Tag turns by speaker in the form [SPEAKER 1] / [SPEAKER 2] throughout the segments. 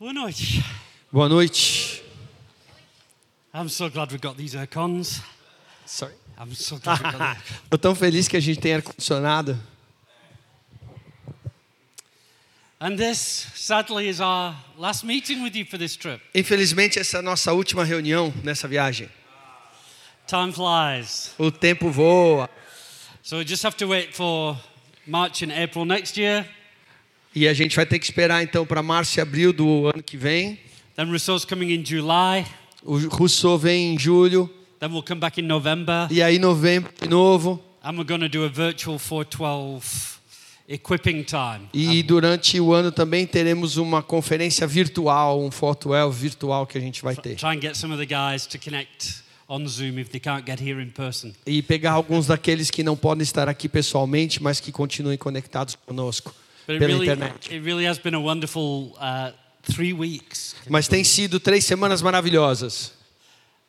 [SPEAKER 1] Boa noite.
[SPEAKER 2] Boa noite.
[SPEAKER 1] I'm so glad we've got these aircons.
[SPEAKER 2] Sorry.
[SPEAKER 1] I'm so glad we've got.
[SPEAKER 2] Tô tão feliz que a gente tem ar-condicionado.
[SPEAKER 1] And this, sadly, is our last meeting with you for this trip.
[SPEAKER 2] Infelizmente, essa é a nossa última reunião nessa viagem.
[SPEAKER 1] Time flies.
[SPEAKER 2] O tempo voa.
[SPEAKER 1] So we just have to wait for March and April next year.
[SPEAKER 2] E a gente vai ter que esperar então para março e abril do ano que vem.
[SPEAKER 1] Then Rousseau's coming in July.
[SPEAKER 2] O Rousseau vem em julho.
[SPEAKER 1] Then we'll come back in November.
[SPEAKER 2] E aí, novembro de novo.
[SPEAKER 1] And we're going to do a virtual 412 equipping time.
[SPEAKER 2] E durante o ano também teremos uma conferência virtual, um Fotoel virtual que a gente vai ter.
[SPEAKER 1] Try and get some of the guys to connect on Zoom if they can't get here in person.
[SPEAKER 2] E pegar alguns daqueles que não podem estar aqui pessoalmente, mas que continuem conectados conosco
[SPEAKER 1] But it
[SPEAKER 2] pela
[SPEAKER 1] really,
[SPEAKER 2] internet.
[SPEAKER 1] really has been a wonderful uh, three weeks.
[SPEAKER 2] Mas tem sido três semanas maravilhosas.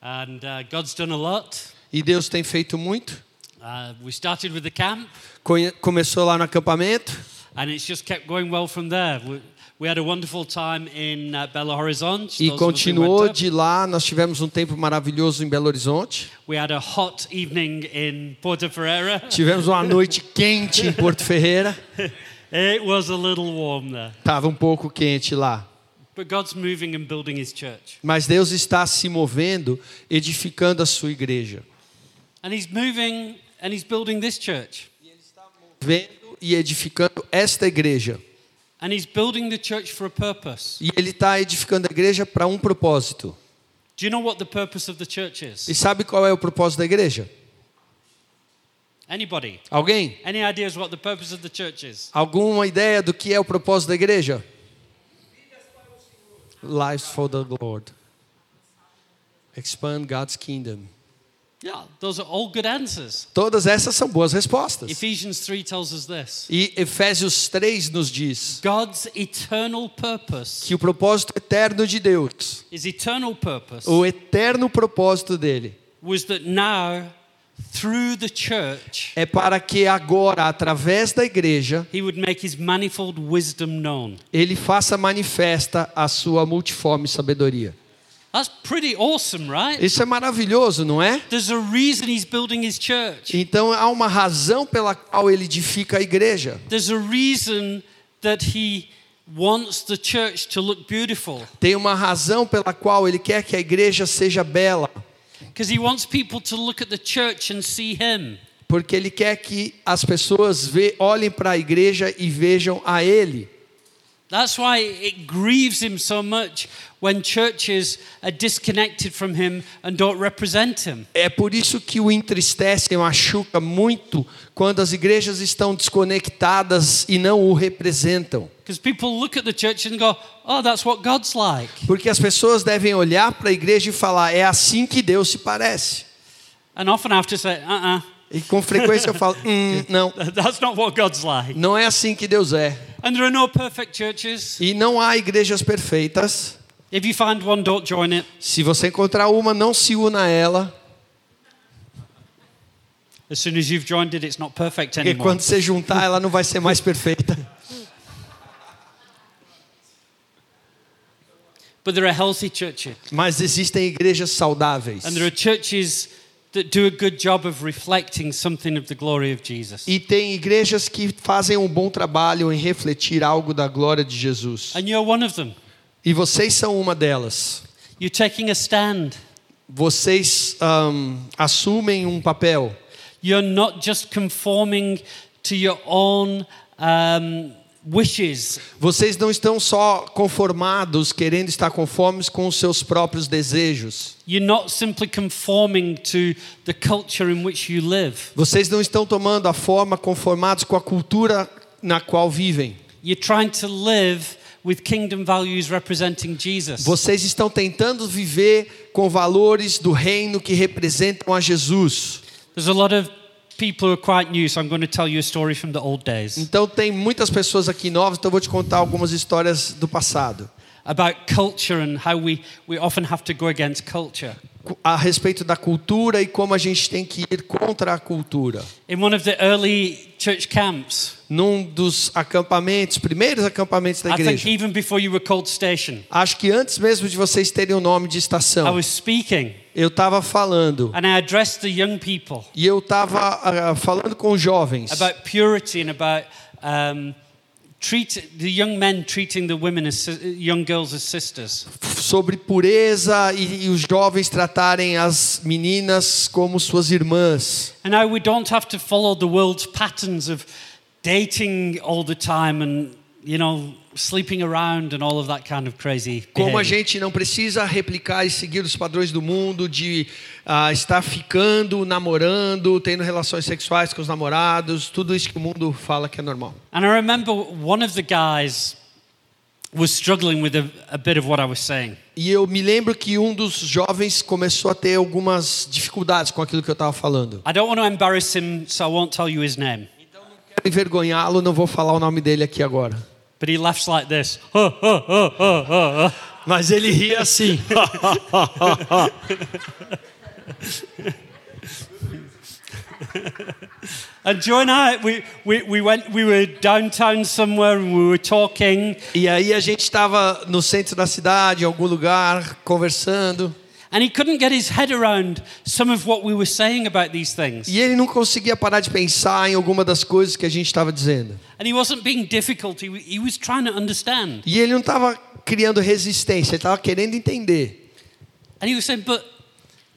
[SPEAKER 1] And uh, God's done a lot.
[SPEAKER 2] E Deus tem feito muito.
[SPEAKER 1] Uh, we started with the camp,
[SPEAKER 2] Conhe- Começou lá no acampamento
[SPEAKER 1] and it's just kept going well from there. We, we had a wonderful time in uh, Belo Horizonte.
[SPEAKER 2] e continuou de lá. Nós tivemos um tempo maravilhoso em Belo Horizonte.
[SPEAKER 1] We had a hot evening in Porto Ferreira.
[SPEAKER 2] Tivemos uma noite quente em Porto Ferreira.
[SPEAKER 1] it was a little warm there.
[SPEAKER 2] Tava um pouco quente lá.
[SPEAKER 1] But God's moving and building his church.
[SPEAKER 2] Mas Deus está se movendo, edificando a sua igreja.
[SPEAKER 1] And he's moving and he's building this church.
[SPEAKER 2] Vendo e edificando esta igreja.
[SPEAKER 1] And he's building the church for a purpose.
[SPEAKER 2] E Ele está edificando a igreja para um propósito.
[SPEAKER 1] Do you know what the purpose of the church is?
[SPEAKER 2] E sabe qual é o propósito da igreja?
[SPEAKER 1] Anybody?
[SPEAKER 2] Alguém?
[SPEAKER 1] Any ideas what the purpose of the church is?
[SPEAKER 2] Alguma ideia do que é o propósito da igreja? Lives for the Lord. Expand God's kingdom.
[SPEAKER 1] Yeah, those are all good answers.
[SPEAKER 2] Todas essas são boas respostas.
[SPEAKER 1] Ephesians 3 tells us this.
[SPEAKER 2] E Efésios 3 nos diz
[SPEAKER 1] God's eternal purpose,
[SPEAKER 2] que o propósito eterno de Deus,
[SPEAKER 1] his eternal purpose,
[SPEAKER 2] o eterno propósito dele,
[SPEAKER 1] was that now,
[SPEAKER 2] é para que agora, através da igreja,
[SPEAKER 1] he would make his manifold wisdom known.
[SPEAKER 2] ele faça manifesta a sua multiforme sabedoria.
[SPEAKER 1] That's pretty awesome, right?
[SPEAKER 2] Isso é maravilhoso, não é?
[SPEAKER 1] There's a reason he's building his church.
[SPEAKER 2] Então há uma razão pela qual ele edifica a igreja.
[SPEAKER 1] There's a reason that he wants the church to look beautiful.
[SPEAKER 2] Tem uma razão pela qual ele quer que a igreja seja bela, Porque ele quer que as pessoas olhem para a igreja e vejam a ele.
[SPEAKER 1] That's why it grieves him so much when churches are disconnected from him and don't represent him.
[SPEAKER 2] É por isso que o entristece e machuca muito quando as igrejas estão desconectadas e não o representam.
[SPEAKER 1] Because people look at the church and go, oh, that's what God's like.
[SPEAKER 2] Porque as pessoas devem olhar para a igreja e falar: é assim que Deus se parece.
[SPEAKER 1] And often I have to say, uh uh
[SPEAKER 2] E com frequência eu falo: hum, não,
[SPEAKER 1] that's not what God's like.
[SPEAKER 2] não é assim que Deus é.
[SPEAKER 1] And there are no perfect churches.
[SPEAKER 2] E não há igrejas perfeitas.
[SPEAKER 1] If you find one, don't join it.
[SPEAKER 2] Se você encontrar uma, não se una a ela.
[SPEAKER 1] As soon as you've joined it, it's not perfect
[SPEAKER 2] Porque
[SPEAKER 1] anymore.
[SPEAKER 2] quando você juntar, ela não vai ser mais perfeita.
[SPEAKER 1] But there are healthy churches.
[SPEAKER 2] Mas existem igrejas saudáveis.
[SPEAKER 1] And there are churches that do a good job of reflecting something of the glory of Jesus.
[SPEAKER 2] E tem igrejas que fazem um bom trabalho em refletir algo da glória de Jesus.
[SPEAKER 1] And you're one of them.
[SPEAKER 2] E vocês são uma delas.
[SPEAKER 1] You're taking a stand.
[SPEAKER 2] Vocês ahm, assumem um papel.
[SPEAKER 1] You're not just conforming to your own um, wishes.
[SPEAKER 2] Vocês não estão só conformados, querendo estar conformes com os seus próprios desejos.
[SPEAKER 1] You're not simply conforming to the culture in which you live.
[SPEAKER 2] Vocês não estão tomando a forma conformados com a cultura na qual vivem.
[SPEAKER 1] You're trying to live with kingdom values representing Jesus.
[SPEAKER 2] Vocês estão tentando viver com valores do reino que representam a Jesus.
[SPEAKER 1] There's a lot of people who are quite new, so I'm going to tell you a story from the old days
[SPEAKER 2] Então tem muitas pessoas aqui novas, então eu vou te contar algumas histórias do passado.
[SPEAKER 1] about culture and how we, we often have to go against culture.
[SPEAKER 2] a respeito da cultura e como a gente tem que ir contra a cultura.
[SPEAKER 1] In one of the early church camps,
[SPEAKER 2] Num dos acampamentos, primeiros acampamentos da
[SPEAKER 1] I think
[SPEAKER 2] igreja.
[SPEAKER 1] even before you were called station,
[SPEAKER 2] Acho que antes mesmo de vocês terem o nome de
[SPEAKER 1] I
[SPEAKER 2] estação,
[SPEAKER 1] was speaking
[SPEAKER 2] eu estava falando
[SPEAKER 1] and I addressed the young people
[SPEAKER 2] e eu estava falando com os jovens
[SPEAKER 1] about purity and about um, treat, the young men treating the women as young girls as sisters.
[SPEAKER 2] sobre pureza e, e os jovens tratarem as meninas como suas irmãs.
[SPEAKER 1] And now we don't have to follow the world's patterns of dating all the time and, you know, sleeping around and all of that kind of crazy.
[SPEAKER 2] Como a gente não precisa replicar e seguir os padrões do mundo de ah, estar ficando, namorando, tendo relações sexuais com os namorados, tudo isso que o mundo fala que é normal.
[SPEAKER 1] And I remember one of the guys was struggling with a, a bit of what I was saying.
[SPEAKER 2] E eu me lembro que um dos jovens começou a ter algumas dificuldades com aquilo que eu estava falando.
[SPEAKER 1] I don't want to embarrass him, so I won't tell you his name.
[SPEAKER 2] Quero envergonhá-lo, não vou falar o nome dele aqui agora.
[SPEAKER 1] But he laughs like this.
[SPEAKER 2] Mas ele ria assim.
[SPEAKER 1] And Joe and I, we, we, we went, we were downtown somewhere and we were talking.
[SPEAKER 2] E aí a gente estava no centro da cidade, em algum lugar, conversando.
[SPEAKER 1] And he couldn't get his head around some of what we were saying about these things.
[SPEAKER 2] E ele não conseguia parar de pensar em alguma das coisas que a gente estava dizendo.
[SPEAKER 1] And he wasn't being difficult, he, he was trying to understand.
[SPEAKER 2] E ele não estava criando resistência, ele estava querendo entender.
[SPEAKER 1] And he was saying, But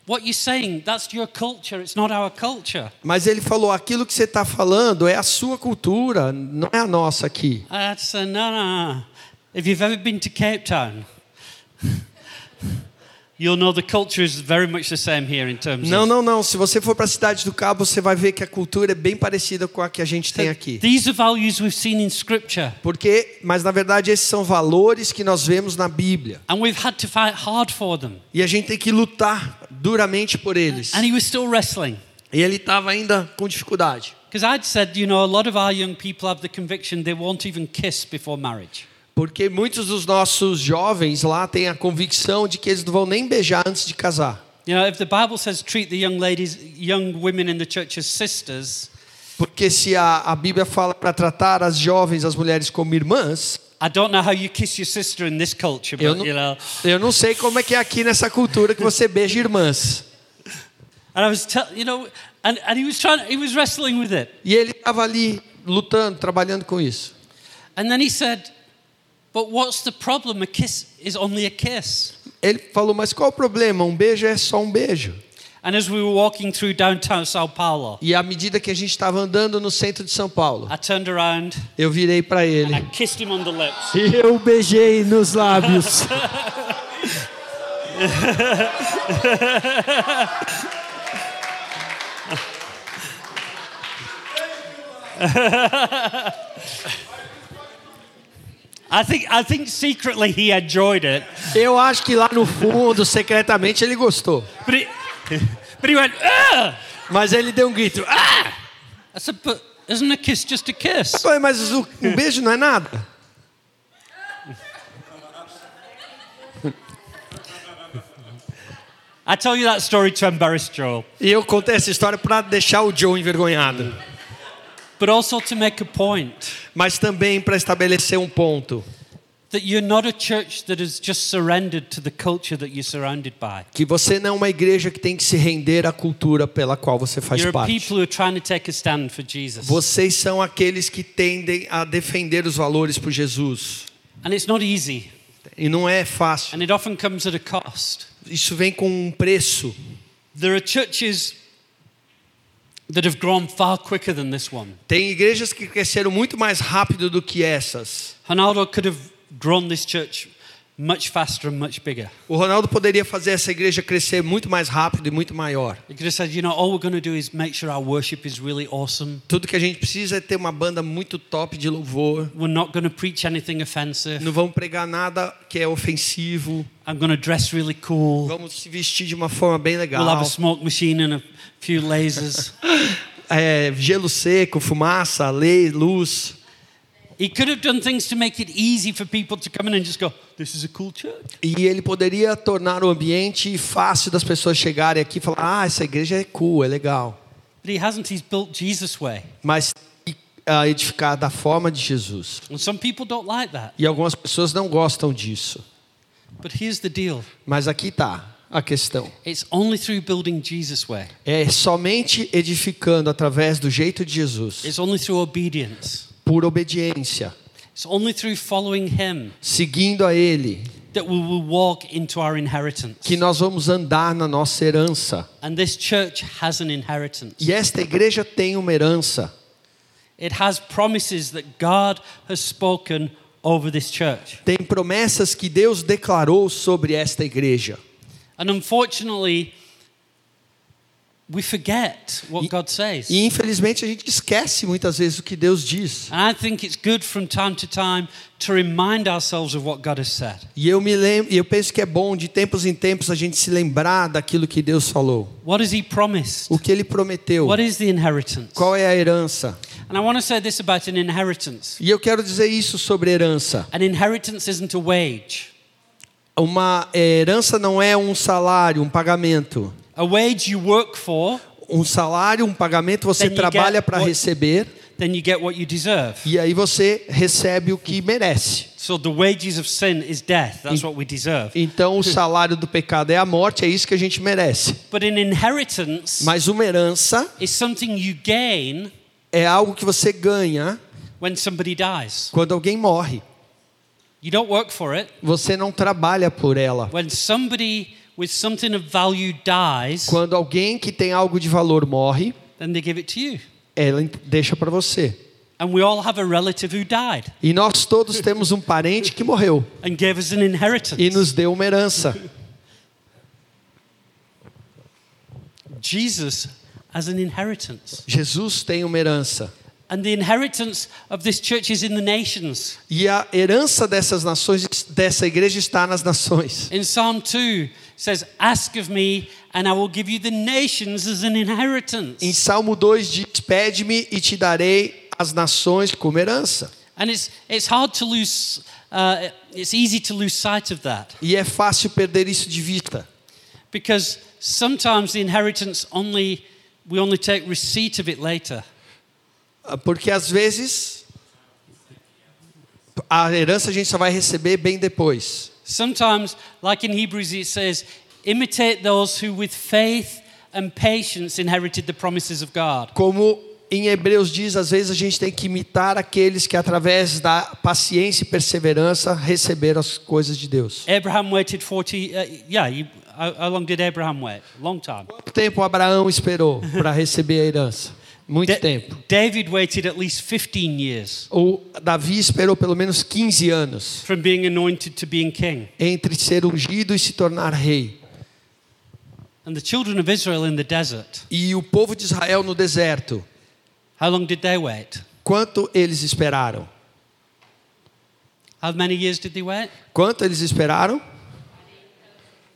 [SPEAKER 1] what you're saying, that's your culture, it's not our culture.
[SPEAKER 2] Mas ele falou: aquilo que você está falando é a sua cultura, não é a nossa aqui.
[SPEAKER 1] I had to say, No, no, no. If you've ever been to Cape Town, you'll know the culture is very much the same here in terms
[SPEAKER 2] Não,
[SPEAKER 1] of.
[SPEAKER 2] não, não. Se você for para a cidade do Cabo, você vai ver que a cultura é bem parecida com a que a gente tem aqui.
[SPEAKER 1] These are values we've seen in Scripture.
[SPEAKER 2] Porque, mas na verdade esses são valores que nós vemos na Bíblia.
[SPEAKER 1] And we've had to fight hard for them.
[SPEAKER 2] E a gente tem que lutar duramente por eles.
[SPEAKER 1] And he was still wrestling.
[SPEAKER 2] E ele estava ainda com dificuldade.
[SPEAKER 1] Because I'd said, you know, a lot of our young people have the conviction they won't even kiss before marriage.
[SPEAKER 2] Porque muitos dos nossos jovens lá têm a convicção de que eles não vão nem beijar antes de casar.
[SPEAKER 1] You know, if the Bible says treat the young ladies, young women in the church as sisters,
[SPEAKER 2] Porque se a, a Bíblia fala para tratar as jovens, as mulheres como irmãs,
[SPEAKER 1] I don't know how you kiss your sister in this culture,
[SPEAKER 2] eu não,
[SPEAKER 1] you know.
[SPEAKER 2] eu não sei como é que é aqui nessa cultura que você beija irmãs.
[SPEAKER 1] And I was, tell, you know, and, and he was trying, he was wrestling with it.
[SPEAKER 2] E ele estava ali lutando, trabalhando com isso.
[SPEAKER 1] And then he said, but what's the problem? A kiss is only a kiss.
[SPEAKER 2] Ele falou, mas qual o problema? Um beijo é só um beijo.
[SPEAKER 1] And as we were walking through downtown Sao Paulo,
[SPEAKER 2] E à medida que a gente estava andando no centro de São Paulo,
[SPEAKER 1] I turned around
[SPEAKER 2] eu virei para
[SPEAKER 1] and
[SPEAKER 2] ele.
[SPEAKER 1] I kissed him on the lips.
[SPEAKER 2] E eu beijei nos lábios.
[SPEAKER 1] I think, I think secretly he enjoyed it,
[SPEAKER 2] Eu acho que lá no fundo, secretamente, ele gostou.
[SPEAKER 1] but, he, but he went, ah!
[SPEAKER 2] Mas ele deu um grito. Ah!
[SPEAKER 1] I said, but isn't a kiss just a kiss?
[SPEAKER 2] Mas o- um beijo não é nada?
[SPEAKER 1] I tell you that story to embarrass Joel,
[SPEAKER 2] E eu contei essa história para deixar o Joe envergonhado.
[SPEAKER 1] but also to make a point
[SPEAKER 2] Mas também para estabelecer um ponto.
[SPEAKER 1] that you're not a church that has just surrendered to the culture that you're surrounded by.
[SPEAKER 2] Que você não é uma igreja que tem que se render à cultura pela qual você faz
[SPEAKER 1] You're
[SPEAKER 2] parte.
[SPEAKER 1] people who are trying to take a stand for Jesus.
[SPEAKER 2] Vocês são aqueles que tendem a defender os valores por Jesus.
[SPEAKER 1] And it's not easy,
[SPEAKER 2] E não é fácil.
[SPEAKER 1] and it often comes at a cost.
[SPEAKER 2] Isso vem com um preço.
[SPEAKER 1] There are churches
[SPEAKER 2] Tem igrejas que cresceram muito mais rápido do que essas.
[SPEAKER 1] Ronaldo could have grown this church much faster and much bigger.
[SPEAKER 2] O Ronaldo poderia fazer essa igreja crescer muito mais rápido e muito maior.
[SPEAKER 1] He could have said, you know, all we're going to do is make sure our worship is really awesome.
[SPEAKER 2] Tudo que a gente precisa é ter uma banda muito top de louvor.
[SPEAKER 1] We're not going to preach anything offensive.
[SPEAKER 2] Não vamos pregar nada que é ofensivo.
[SPEAKER 1] I'm going to dress really cool.
[SPEAKER 2] Vamos se vestir de uma forma bem
[SPEAKER 1] We'll have
[SPEAKER 2] legal.
[SPEAKER 1] a smoke machine and a few lasers.
[SPEAKER 2] É, gelo seco, fumaça, lei, luz.
[SPEAKER 1] He could have done things to make it easy for people to come in and just go, cool.
[SPEAKER 2] E ele poderia tornar o ambiente fácil das pessoas chegarem aqui e falar: ah, essa igreja é cool, é legal.
[SPEAKER 1] But he hasn't. He's built Jesus' way.
[SPEAKER 2] Mas ah, edificar da forma de Jesus.
[SPEAKER 1] And some people don't like that.
[SPEAKER 2] E algumas pessoas não gostam disso.
[SPEAKER 1] But here's the deal
[SPEAKER 2] Mas aqui está a questão.
[SPEAKER 1] it's only through building Jesus' way,
[SPEAKER 2] É somente edificando através do jeito de Jesus,
[SPEAKER 1] it's only through obedience,
[SPEAKER 2] por obediência,
[SPEAKER 1] it's only through following him
[SPEAKER 2] seguindo a Ele,
[SPEAKER 1] that we will walk into our inheritance.
[SPEAKER 2] que nós vamos andar na nossa herança.
[SPEAKER 1] And this church has an inheritance.
[SPEAKER 2] E esta igreja tem uma herança.
[SPEAKER 1] It has promises that God has spoken over this church.
[SPEAKER 2] Tem promessas que Deus declarou sobre esta igreja.
[SPEAKER 1] And unfortunately, we forget what God says.
[SPEAKER 2] E infelizmente a gente esquece muitas vezes o que Deus diz.
[SPEAKER 1] I think it's good from time to time to remind ourselves of what God has said.
[SPEAKER 2] E eu me lembro, eu penso que é bom de tempos em tempos a gente se lembrar daquilo que Deus falou,
[SPEAKER 1] What has He promised?
[SPEAKER 2] o que ele prometeu,
[SPEAKER 1] What is the inheritance?
[SPEAKER 2] qual é a herança.
[SPEAKER 1] And I want to say this about an inheritance.
[SPEAKER 2] E eu quero dizer isso sobre herança.
[SPEAKER 1] An inheritance isn't a wage.
[SPEAKER 2] Uma herança não é um salário, um pagamento.
[SPEAKER 1] A wage you work for,
[SPEAKER 2] Um salário, um pagamento você trabalha para receber
[SPEAKER 1] then you get what you deserve.
[SPEAKER 2] e aí você recebe o que merece.
[SPEAKER 1] So the wages of sin is death. That's what we deserve.
[SPEAKER 2] Então o salário do pecado é a morte, é isso que a gente merece.
[SPEAKER 1] But an inheritance
[SPEAKER 2] Mas uma herança
[SPEAKER 1] is something you gain
[SPEAKER 2] é algo que você ganha
[SPEAKER 1] when somebody dies.
[SPEAKER 2] quando alguém morre.
[SPEAKER 1] You don't work for it.
[SPEAKER 2] Você não trabalha por ela.
[SPEAKER 1] When somebody with something of value dies,
[SPEAKER 2] Quando alguém que tem algo de valor morre,
[SPEAKER 1] then they give it to you.
[SPEAKER 2] ela deixa para você.
[SPEAKER 1] And we all have a relative who died
[SPEAKER 2] E nós todos temos um parente que morreu
[SPEAKER 1] and gave us an inheritance.
[SPEAKER 2] e nos deu uma herança.
[SPEAKER 1] Jesus has an inheritance.
[SPEAKER 2] Jesus tem uma herança.
[SPEAKER 1] And the inheritance of this church is in the nations.
[SPEAKER 2] E a herança dessas nações, dessa igreja está nas nações.
[SPEAKER 1] In Psalm 2 it says, "Ask of me and I will give you the nations as an inheritance."
[SPEAKER 2] Em Salmo 2 diz: Pede-me e te darei as nações como herança.
[SPEAKER 1] And it's it's hard to lose uh, it's easy to lose sight of that
[SPEAKER 2] E é fácil perder isso de vista.
[SPEAKER 1] because sometimes the inheritance only we only take receipt of it later.
[SPEAKER 2] Porque às vezes a herança a gente só vai receber bem depois.
[SPEAKER 1] Sometimes, like in Hebrews, it says, imitate those who with faith and patience inherited the promises of God.
[SPEAKER 2] Como em Hebreus diz, às vezes a gente tem que imitar aqueles que através da paciência e perseverança receberam as coisas de Deus.
[SPEAKER 1] Abraham waited 40, uh, yeah, you, how, how long did Abraham wait? Long time.
[SPEAKER 2] Quanto tempo Abraão esperou para receber a herança? Muito
[SPEAKER 1] Da-
[SPEAKER 2] tempo.
[SPEAKER 1] David waited at least 15 years
[SPEAKER 2] O Davi esperou pelo menos 15 anos
[SPEAKER 1] from being anointed to being king.
[SPEAKER 2] entre ser ungido e se tornar rei.
[SPEAKER 1] And the children of Israel in the desert,
[SPEAKER 2] E o povo de Israel no deserto,
[SPEAKER 1] how long did they wait?
[SPEAKER 2] quanto eles esperaram?
[SPEAKER 1] How many years did they wait?
[SPEAKER 2] Quanto eles esperaram?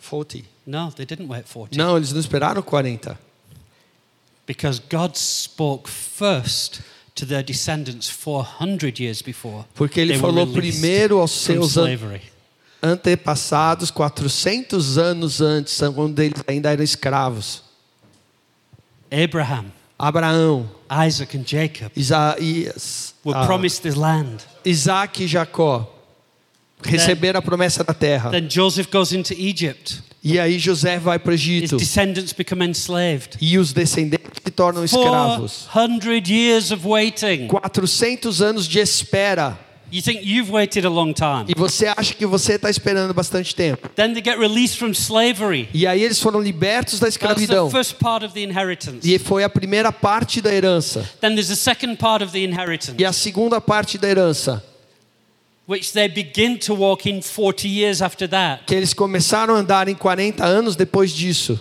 [SPEAKER 2] 40.
[SPEAKER 1] No, they didn't wait 40.
[SPEAKER 2] Não, eles não esperaram 40.
[SPEAKER 1] Because God spoke first to their descendants 400 years before.
[SPEAKER 2] Porque ele falou primeiro aos seus antepassados 400 anos antes, quando eles ainda eram escravos.
[SPEAKER 1] Abraham,
[SPEAKER 2] Abraão,
[SPEAKER 1] Isaac, and Jacob
[SPEAKER 2] Isaías,
[SPEAKER 1] were
[SPEAKER 2] ah,
[SPEAKER 1] promised this land.
[SPEAKER 2] Isaac e Jacó receberam a promessa da terra.
[SPEAKER 1] Then Joseph goes into Egypt.
[SPEAKER 2] E aí José vai para o
[SPEAKER 1] His
[SPEAKER 2] Egito
[SPEAKER 1] descendants become enslaved.
[SPEAKER 2] e os descendentes se tornam escravos.
[SPEAKER 1] 400 years of waiting.
[SPEAKER 2] 400 anos de espera.
[SPEAKER 1] You think you've waited a long time.
[SPEAKER 2] E você acha que você está esperando bastante tempo.
[SPEAKER 1] Then they get released from slavery.
[SPEAKER 2] E aí eles foram libertos da
[SPEAKER 1] That's the
[SPEAKER 2] escravidão.
[SPEAKER 1] first part of the inheritance.
[SPEAKER 2] E foi a primeira parte da herança.
[SPEAKER 1] Then there's a second part of the inheritance,
[SPEAKER 2] E a segunda parte da herança, que eles começaram a andar em 40 anos depois disso,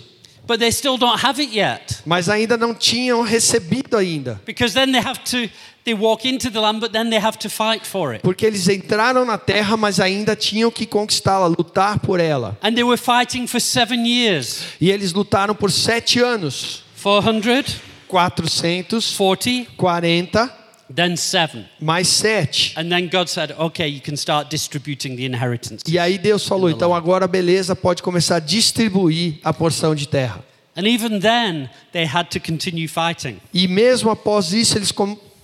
[SPEAKER 1] But they still don't have it yet.
[SPEAKER 2] mas ainda não tinham recebido ainda,
[SPEAKER 1] Because then they have to, they walk into the land, but then they have to fight for it.
[SPEAKER 2] porque eles entraram na terra, mas ainda tinham que conquistá-la, lutar por ela.
[SPEAKER 1] And they were fighting for seven years.
[SPEAKER 2] E eles lutaram por sete anos,
[SPEAKER 1] 400,
[SPEAKER 2] 440,
[SPEAKER 1] 40, then seven.
[SPEAKER 2] mais sete.
[SPEAKER 1] And then God said, okay, you can start distributing the inheritance.
[SPEAKER 2] E aí Deus falou: então agora beleza, pode começar a distribuir a porção de terra.
[SPEAKER 1] And even then, they had to continue fighting.
[SPEAKER 2] E mesmo após isso, eles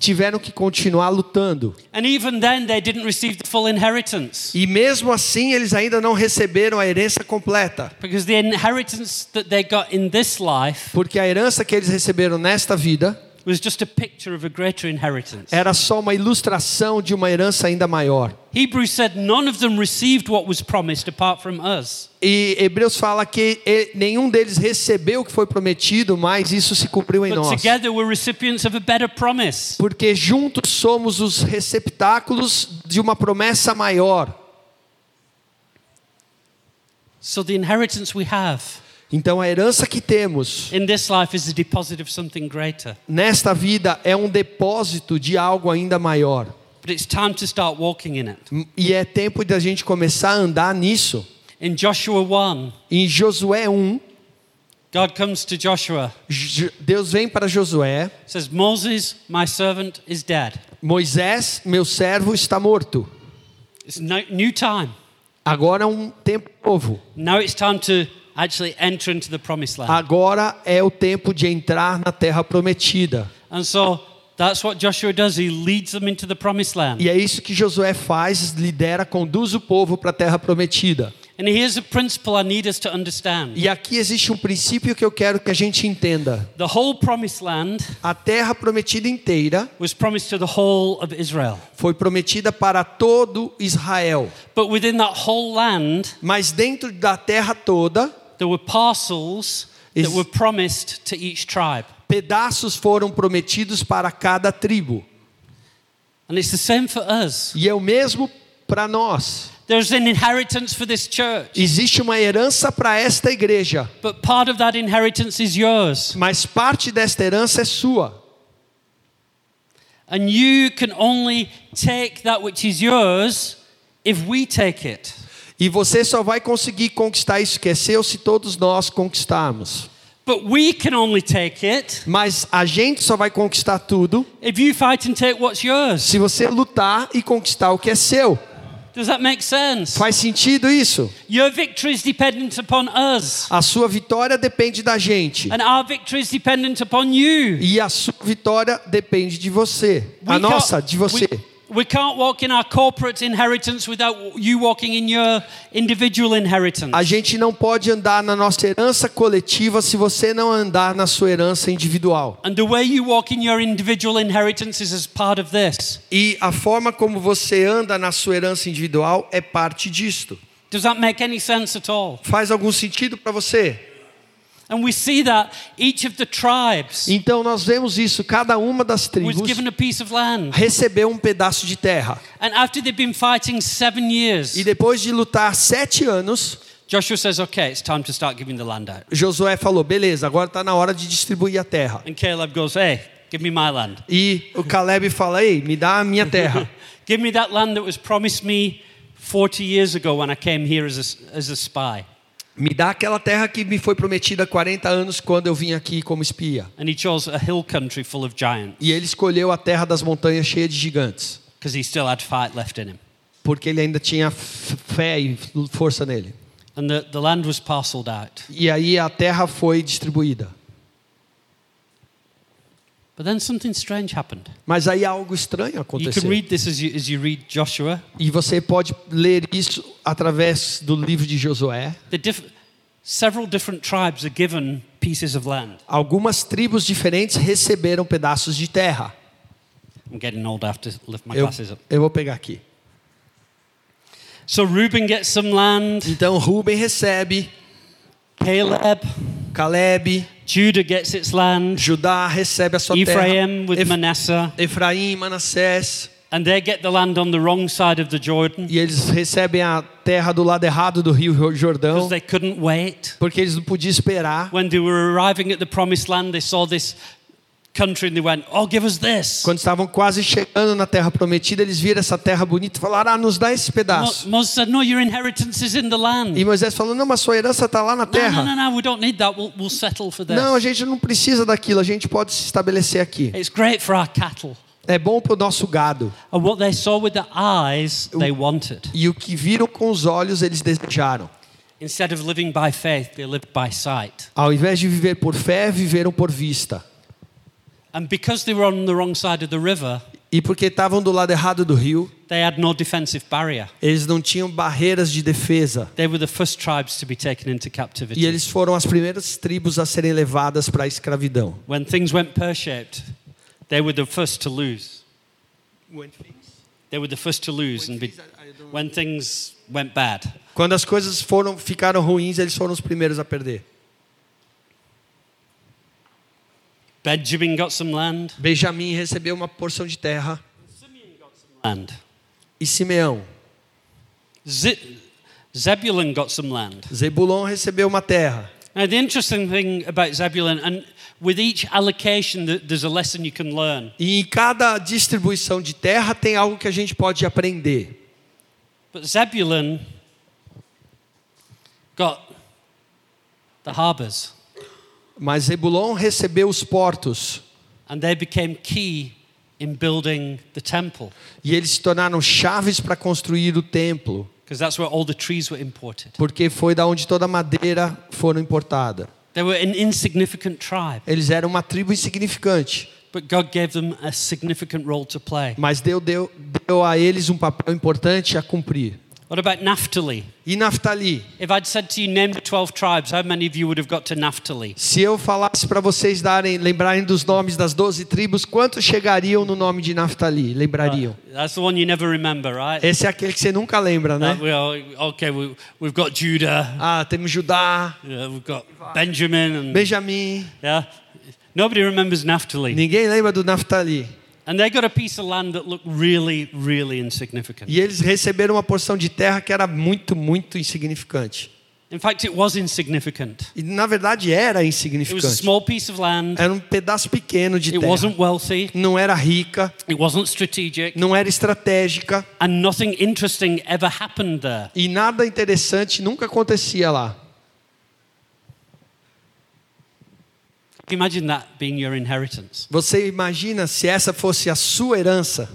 [SPEAKER 2] tiveram que continuar lutando.
[SPEAKER 1] And even then, they didn't receive the full inheritance.
[SPEAKER 2] E mesmo assim, eles ainda não receberam a herança completa.
[SPEAKER 1] Because the inheritance that they got in this life
[SPEAKER 2] Porque a herança que eles receberam nesta vida
[SPEAKER 1] was just a picture of a greater inheritance.
[SPEAKER 2] era só uma ilustração de uma herança ainda maior.
[SPEAKER 1] Hebrews said none of them received what was promised apart from us.
[SPEAKER 2] E Hebreus fala que nenhum deles recebeu o que foi prometido, mas isso se cumpriu em
[SPEAKER 1] But
[SPEAKER 2] nós.
[SPEAKER 1] together we're recipients of a better promise.
[SPEAKER 2] Porque juntos somos os receptáculos de uma promessa maior.
[SPEAKER 1] So the inheritance we have
[SPEAKER 2] Então a herança que temos
[SPEAKER 1] in this life is the deposit of something greater.
[SPEAKER 2] nesta vida é um depósito de algo ainda maior.
[SPEAKER 1] But it's time to start walking in it.
[SPEAKER 2] E é tempo de a gente começar a andar nisso.
[SPEAKER 1] In Joshua 1,
[SPEAKER 2] Em Josué 1,
[SPEAKER 1] God comes to Joshua,
[SPEAKER 2] Jo- Deus vem para Josué,
[SPEAKER 1] says, Moses, my servant, is dead.
[SPEAKER 2] Moisés, meu servo, está morto.
[SPEAKER 1] It's new time.
[SPEAKER 2] Agora é um tempo novo.
[SPEAKER 1] Now it's time to actually enter into the promised land.
[SPEAKER 2] Agora é o tempo de entrar na terra prometida.
[SPEAKER 1] And so that's what Joshua does. He leads them into the promised land.
[SPEAKER 2] E é isso que Josué faz, lidera, conduz o povo para a terra prometida.
[SPEAKER 1] And here's a principle I need us to understand.
[SPEAKER 2] E aqui existe um princípio que eu quero que a gente entenda.
[SPEAKER 1] The whole promised land
[SPEAKER 2] A terra prometida inteira
[SPEAKER 1] was promised to the whole of Israel.
[SPEAKER 2] foi prometida para todo Israel.
[SPEAKER 1] But within that whole land,
[SPEAKER 2] Mas dentro da terra toda,
[SPEAKER 1] there were parcels that were promised to each tribe.
[SPEAKER 2] pedaços foram prometidos para cada tribo.
[SPEAKER 1] And it's the same for us.
[SPEAKER 2] E é o mesmo para nós.
[SPEAKER 1] There's an inheritance for this church,
[SPEAKER 2] Existe uma herança para esta igreja,
[SPEAKER 1] but part of that inheritance is yours.
[SPEAKER 2] mas parte desta herança é sua.
[SPEAKER 1] And you can only take that which is yours if we take it.
[SPEAKER 2] E você só vai conseguir conquistar isso que é seu se todos nós conquistarmos.
[SPEAKER 1] But we can only take it
[SPEAKER 2] Mas a gente só vai conquistar tudo
[SPEAKER 1] if you fight and take what's yours.
[SPEAKER 2] se você lutar e conquistar o que é seu.
[SPEAKER 1] Does that make sense?
[SPEAKER 2] Faz sentido isso?
[SPEAKER 1] Your victory is dependent upon us,
[SPEAKER 2] A sua vitória depende da gente.
[SPEAKER 1] and our victory is dependent upon you.
[SPEAKER 2] E a sua vitória depende de você. A
[SPEAKER 1] We
[SPEAKER 2] nossa,
[SPEAKER 1] can't-
[SPEAKER 2] de você.
[SPEAKER 1] We, we can't walk in our corporate inheritance without you walking in your individual inheritance.
[SPEAKER 2] A gente não pode andar na nossa herança coletiva se você não andar na sua herança individual.
[SPEAKER 1] And the way you walk in your individual inheritance is as part of this.
[SPEAKER 2] E a forma como você anda na sua herança individual é parte disto.
[SPEAKER 1] Does that make any sense at all?
[SPEAKER 2] Faz algum sentido para você?
[SPEAKER 1] And we see that each of the tribes
[SPEAKER 2] Então nós vemos isso, cada uma das tribos was
[SPEAKER 1] given a piece of land.
[SPEAKER 2] recebeu um pedaço de terra.
[SPEAKER 1] And after they've been fighting seven years,
[SPEAKER 2] E depois de lutar sete anos,
[SPEAKER 1] Joshua says, okay, it's time to start giving the land out.
[SPEAKER 2] Josué falou: beleza, agora está na hora de distribuir a terra.
[SPEAKER 1] And Caleb goes, hey, give me my land.
[SPEAKER 2] E o Caleb fala: ei, me dá a minha terra.
[SPEAKER 1] Give me that land that was promised me 40 years ago when I came here as a, as a spy.
[SPEAKER 2] Me dá aquela terra que me foi prometida há 40 anos quando eu vim aqui como espia.
[SPEAKER 1] And he chose a hill country full of giants
[SPEAKER 2] E ele escolheu a terra das montanhas cheia de gigantes,
[SPEAKER 1] because he still had fight left in him.
[SPEAKER 2] porque ele ainda tinha fé e força nele.
[SPEAKER 1] And the, the land was parceled out.
[SPEAKER 2] E aí a terra foi distribuída.
[SPEAKER 1] But then something strange happened.
[SPEAKER 2] Mas aí algo estranho
[SPEAKER 1] You
[SPEAKER 2] aconteceu.
[SPEAKER 1] can read this as you, as you read Joshua.
[SPEAKER 2] E você pode ler isso através do livro de Josué.
[SPEAKER 1] The diff- several different tribes are given pieces of land.
[SPEAKER 2] Algumas tribos diferentes receberam pedaços de terra.
[SPEAKER 1] I'm getting old. I have to lift my
[SPEAKER 2] Eu,
[SPEAKER 1] glasses up.
[SPEAKER 2] eu vou pegar aqui.
[SPEAKER 1] So Reuben gets some land.
[SPEAKER 2] Então Ruben recebe,
[SPEAKER 1] Caleb,
[SPEAKER 2] Caleb,
[SPEAKER 1] Judah gets its land.
[SPEAKER 2] Judá recebe a sua
[SPEAKER 1] Ephraim with
[SPEAKER 2] terra, Ef-
[SPEAKER 1] Manasseh.
[SPEAKER 2] Efraim, Manassés,
[SPEAKER 1] And they get the land on the wrong side of the Jordan
[SPEAKER 2] e eles recebem a terra do lado errado do Rio Jordão,
[SPEAKER 1] because they couldn't wait.
[SPEAKER 2] porque eles não podiam esperar.
[SPEAKER 1] When they were arriving at the promised land, they saw this country and they went, Oh, give us this.
[SPEAKER 2] Quando estavam quase chegando na terra prometida, eles viram essa terra bonita e falaram: "Ah, nos dá esse
[SPEAKER 1] Mo-
[SPEAKER 2] pedaço".
[SPEAKER 1] Moses said, No, your inheritance is in the land.
[SPEAKER 2] E Moisés falou: "Não, mas sua herança está lá na
[SPEAKER 1] No, no,
[SPEAKER 2] terra".
[SPEAKER 1] no, no, we don't need that. We'll, we'll settle for this.
[SPEAKER 2] Não, a gente não precisa daquilo, a gente pode se estabelecer aqui.
[SPEAKER 1] It's great for our cattle.
[SPEAKER 2] É bom para o nosso gado.
[SPEAKER 1] And what they saw with their eyes, they wanted.
[SPEAKER 2] E o que viram com os olhos, eles desejaram.
[SPEAKER 1] Instead of living by faith, they lived by sight.
[SPEAKER 2] Ao invés de viver por fé, viveram por vista.
[SPEAKER 1] And because they were on the wrong side of the river,
[SPEAKER 2] E porque estavam do lado errado do rio,
[SPEAKER 1] they had no defensive barrier.
[SPEAKER 2] eles não tinham barreiras de defesa.
[SPEAKER 1] They were the first tribes to be taken into captivity.
[SPEAKER 2] E
[SPEAKER 1] captivity.
[SPEAKER 2] eles foram as primeiras tribos a serem levadas para a escravidão.
[SPEAKER 1] When things went pear shaped, they were the first to lose. They were the first to lose. And be, when things went bad,
[SPEAKER 2] Quando as coisas foram ficaram ruins, eles foram os primeiros a perder.
[SPEAKER 1] Benjamin got some land.
[SPEAKER 2] Benjamim recebeu uma porção de terra
[SPEAKER 1] land.
[SPEAKER 2] e Simeão.
[SPEAKER 1] Ze- Zebulun got some land.
[SPEAKER 2] Zebulon recebeu uma terra.
[SPEAKER 1] Now, the interesting thing about Zebulun, and with each allocation, th- there's a lesson you can learn.
[SPEAKER 2] E em cada distribuição de terra tem algo que a gente pode aprender.
[SPEAKER 1] But Zebulun got the harbors,
[SPEAKER 2] Mas Zebulon recebeu os portos
[SPEAKER 1] and they became key in building the temple,
[SPEAKER 2] e eles se tornaram chaves para construir o templo,
[SPEAKER 1] because that's where all the trees were imported.
[SPEAKER 2] porque foi da onde toda a madeira foram importada.
[SPEAKER 1] They were an insignificant tribe,
[SPEAKER 2] Eles eram uma tribo insignificante,
[SPEAKER 1] but God gave them a significant role to play.
[SPEAKER 2] mas Deus deu, deu a eles um papel importante a cumprir.
[SPEAKER 1] What about Naphtali?
[SPEAKER 2] E Naftali?
[SPEAKER 1] If I'd said to you, name the 12 tribes, how many of you would have got to Naphtali?
[SPEAKER 2] Se eu falasse para vocês darem, lembrarem dos nomes das doze tribos, quantos chegariam no nome de Naftali? Lembrariam?
[SPEAKER 1] That's the one you never remember, right?
[SPEAKER 2] Esse é aquele que você nunca lembra, né?
[SPEAKER 1] Uh, we are- okay, we, we've got Judah,
[SPEAKER 2] Ah, temos Judá,
[SPEAKER 1] we've got Benjamin, and
[SPEAKER 2] Benjamim.
[SPEAKER 1] yeah, nobody remembers Naphtali.
[SPEAKER 2] Ninguém lembra do Naftali.
[SPEAKER 1] And they got a piece of land that looked really, really insignificant.
[SPEAKER 2] E eles receberam uma porção de terra que era muito, muito insignificante.
[SPEAKER 1] In fact, it was insignificant.
[SPEAKER 2] E na verdade era
[SPEAKER 1] It was a
[SPEAKER 2] insignificante.
[SPEAKER 1] small piece of land.
[SPEAKER 2] Era um pedaço pequeno de
[SPEAKER 1] It
[SPEAKER 2] terra.
[SPEAKER 1] wasn't wealthy.
[SPEAKER 2] Não era rica,
[SPEAKER 1] It wasn't strategic.
[SPEAKER 2] não era estratégica
[SPEAKER 1] And nothing interesting ever happened there.
[SPEAKER 2] e nada interessante nunca acontecia lá.
[SPEAKER 1] Can you imagine that being your inheritance?
[SPEAKER 2] Você imagina se essa fosse a sua herança?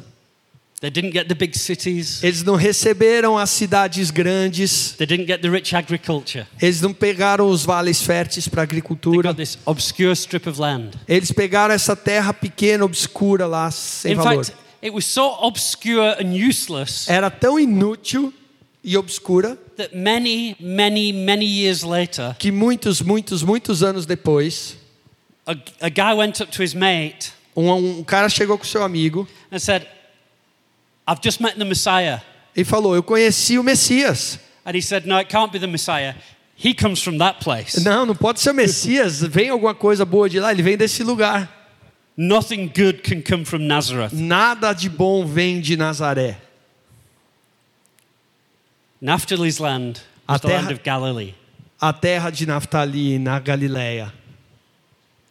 [SPEAKER 1] They didn't get the big cities.
[SPEAKER 2] Eles não receberam as cidades grandes,
[SPEAKER 1] They didn't get the rich agriculture.
[SPEAKER 2] eles não pegaram os vales férteis para
[SPEAKER 1] They
[SPEAKER 2] agricultura.
[SPEAKER 1] got this obscure strip of land.
[SPEAKER 2] Eles pegaram essa terra pequena, obscura lá, sem
[SPEAKER 1] In
[SPEAKER 2] valor.
[SPEAKER 1] fact, it was so obscure and useless
[SPEAKER 2] Era tão inútil e obscura
[SPEAKER 1] that many, many, many years later,
[SPEAKER 2] que muitos, muitos, muitos anos depois,
[SPEAKER 1] a, a guy went up to his mate
[SPEAKER 2] um, um cara chegou com seu amigo
[SPEAKER 1] and said, I've just met the Messiah.
[SPEAKER 2] e falou: Eu conheci o Messias.
[SPEAKER 1] And he said, No, it can't be the Messiah. He comes from that place.
[SPEAKER 2] Não, não pode ser o Messias. Vem alguma coisa boa de lá. Ele vem desse lugar.
[SPEAKER 1] Nothing good can come from Nazareth.
[SPEAKER 2] Nada de bom vem de Nazaré.
[SPEAKER 1] Naphtali's land
[SPEAKER 2] A
[SPEAKER 1] the
[SPEAKER 2] terra-
[SPEAKER 1] land of Galilee.
[SPEAKER 2] A terra de Naftali, na Galileia.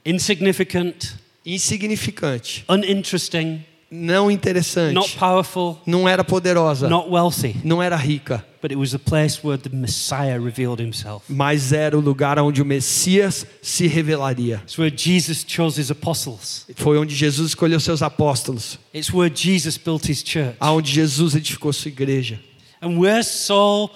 [SPEAKER 1] Insignificant,
[SPEAKER 2] Insignificante.
[SPEAKER 1] uninteresting,
[SPEAKER 2] Não interessante.
[SPEAKER 1] not powerful,
[SPEAKER 2] Não era poderosa.
[SPEAKER 1] not wealthy.
[SPEAKER 2] Não era rica.
[SPEAKER 1] But it was a place where the Messiah revealed himself.
[SPEAKER 2] Mas era o lugar onde o Messias se revelaria.
[SPEAKER 1] It's where Jesus chose his apostles.
[SPEAKER 2] Foi onde Jesus escolheu seus apóstolos.
[SPEAKER 1] It's where Jesus built his church.
[SPEAKER 2] Aonde Jesus edificou sua igreja.
[SPEAKER 1] And we're so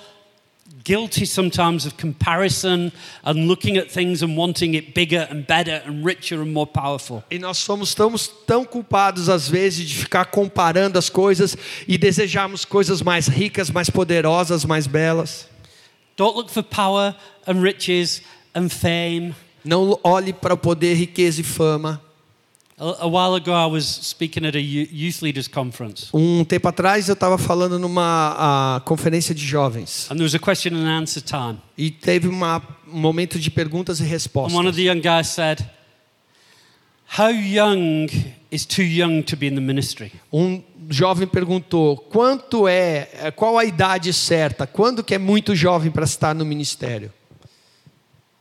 [SPEAKER 1] guilty sometimes of comparison and looking at things and wanting it bigger and better and richer and more powerful.
[SPEAKER 2] E nós somos tão, tão culpados às vezes de ficar comparando as coisas e desejarmos coisas mais ricas, mais poderosas, mais belas.
[SPEAKER 1] Don't look for power and riches and fame.
[SPEAKER 2] Não olhe para o poder, riqueza e fama. Um tempo atrás eu estava falando numa conferência de jovens
[SPEAKER 1] and there was a question and answer time.
[SPEAKER 2] e teve uma, um momento de perguntas e
[SPEAKER 1] And
[SPEAKER 2] respostas.
[SPEAKER 1] one of the young guys said, How young is too young to be in the ministry?
[SPEAKER 2] Um jovem perguntou: "Quanto é, é, qual a idade certa? Quando que é muito jovem para estar no ministério?"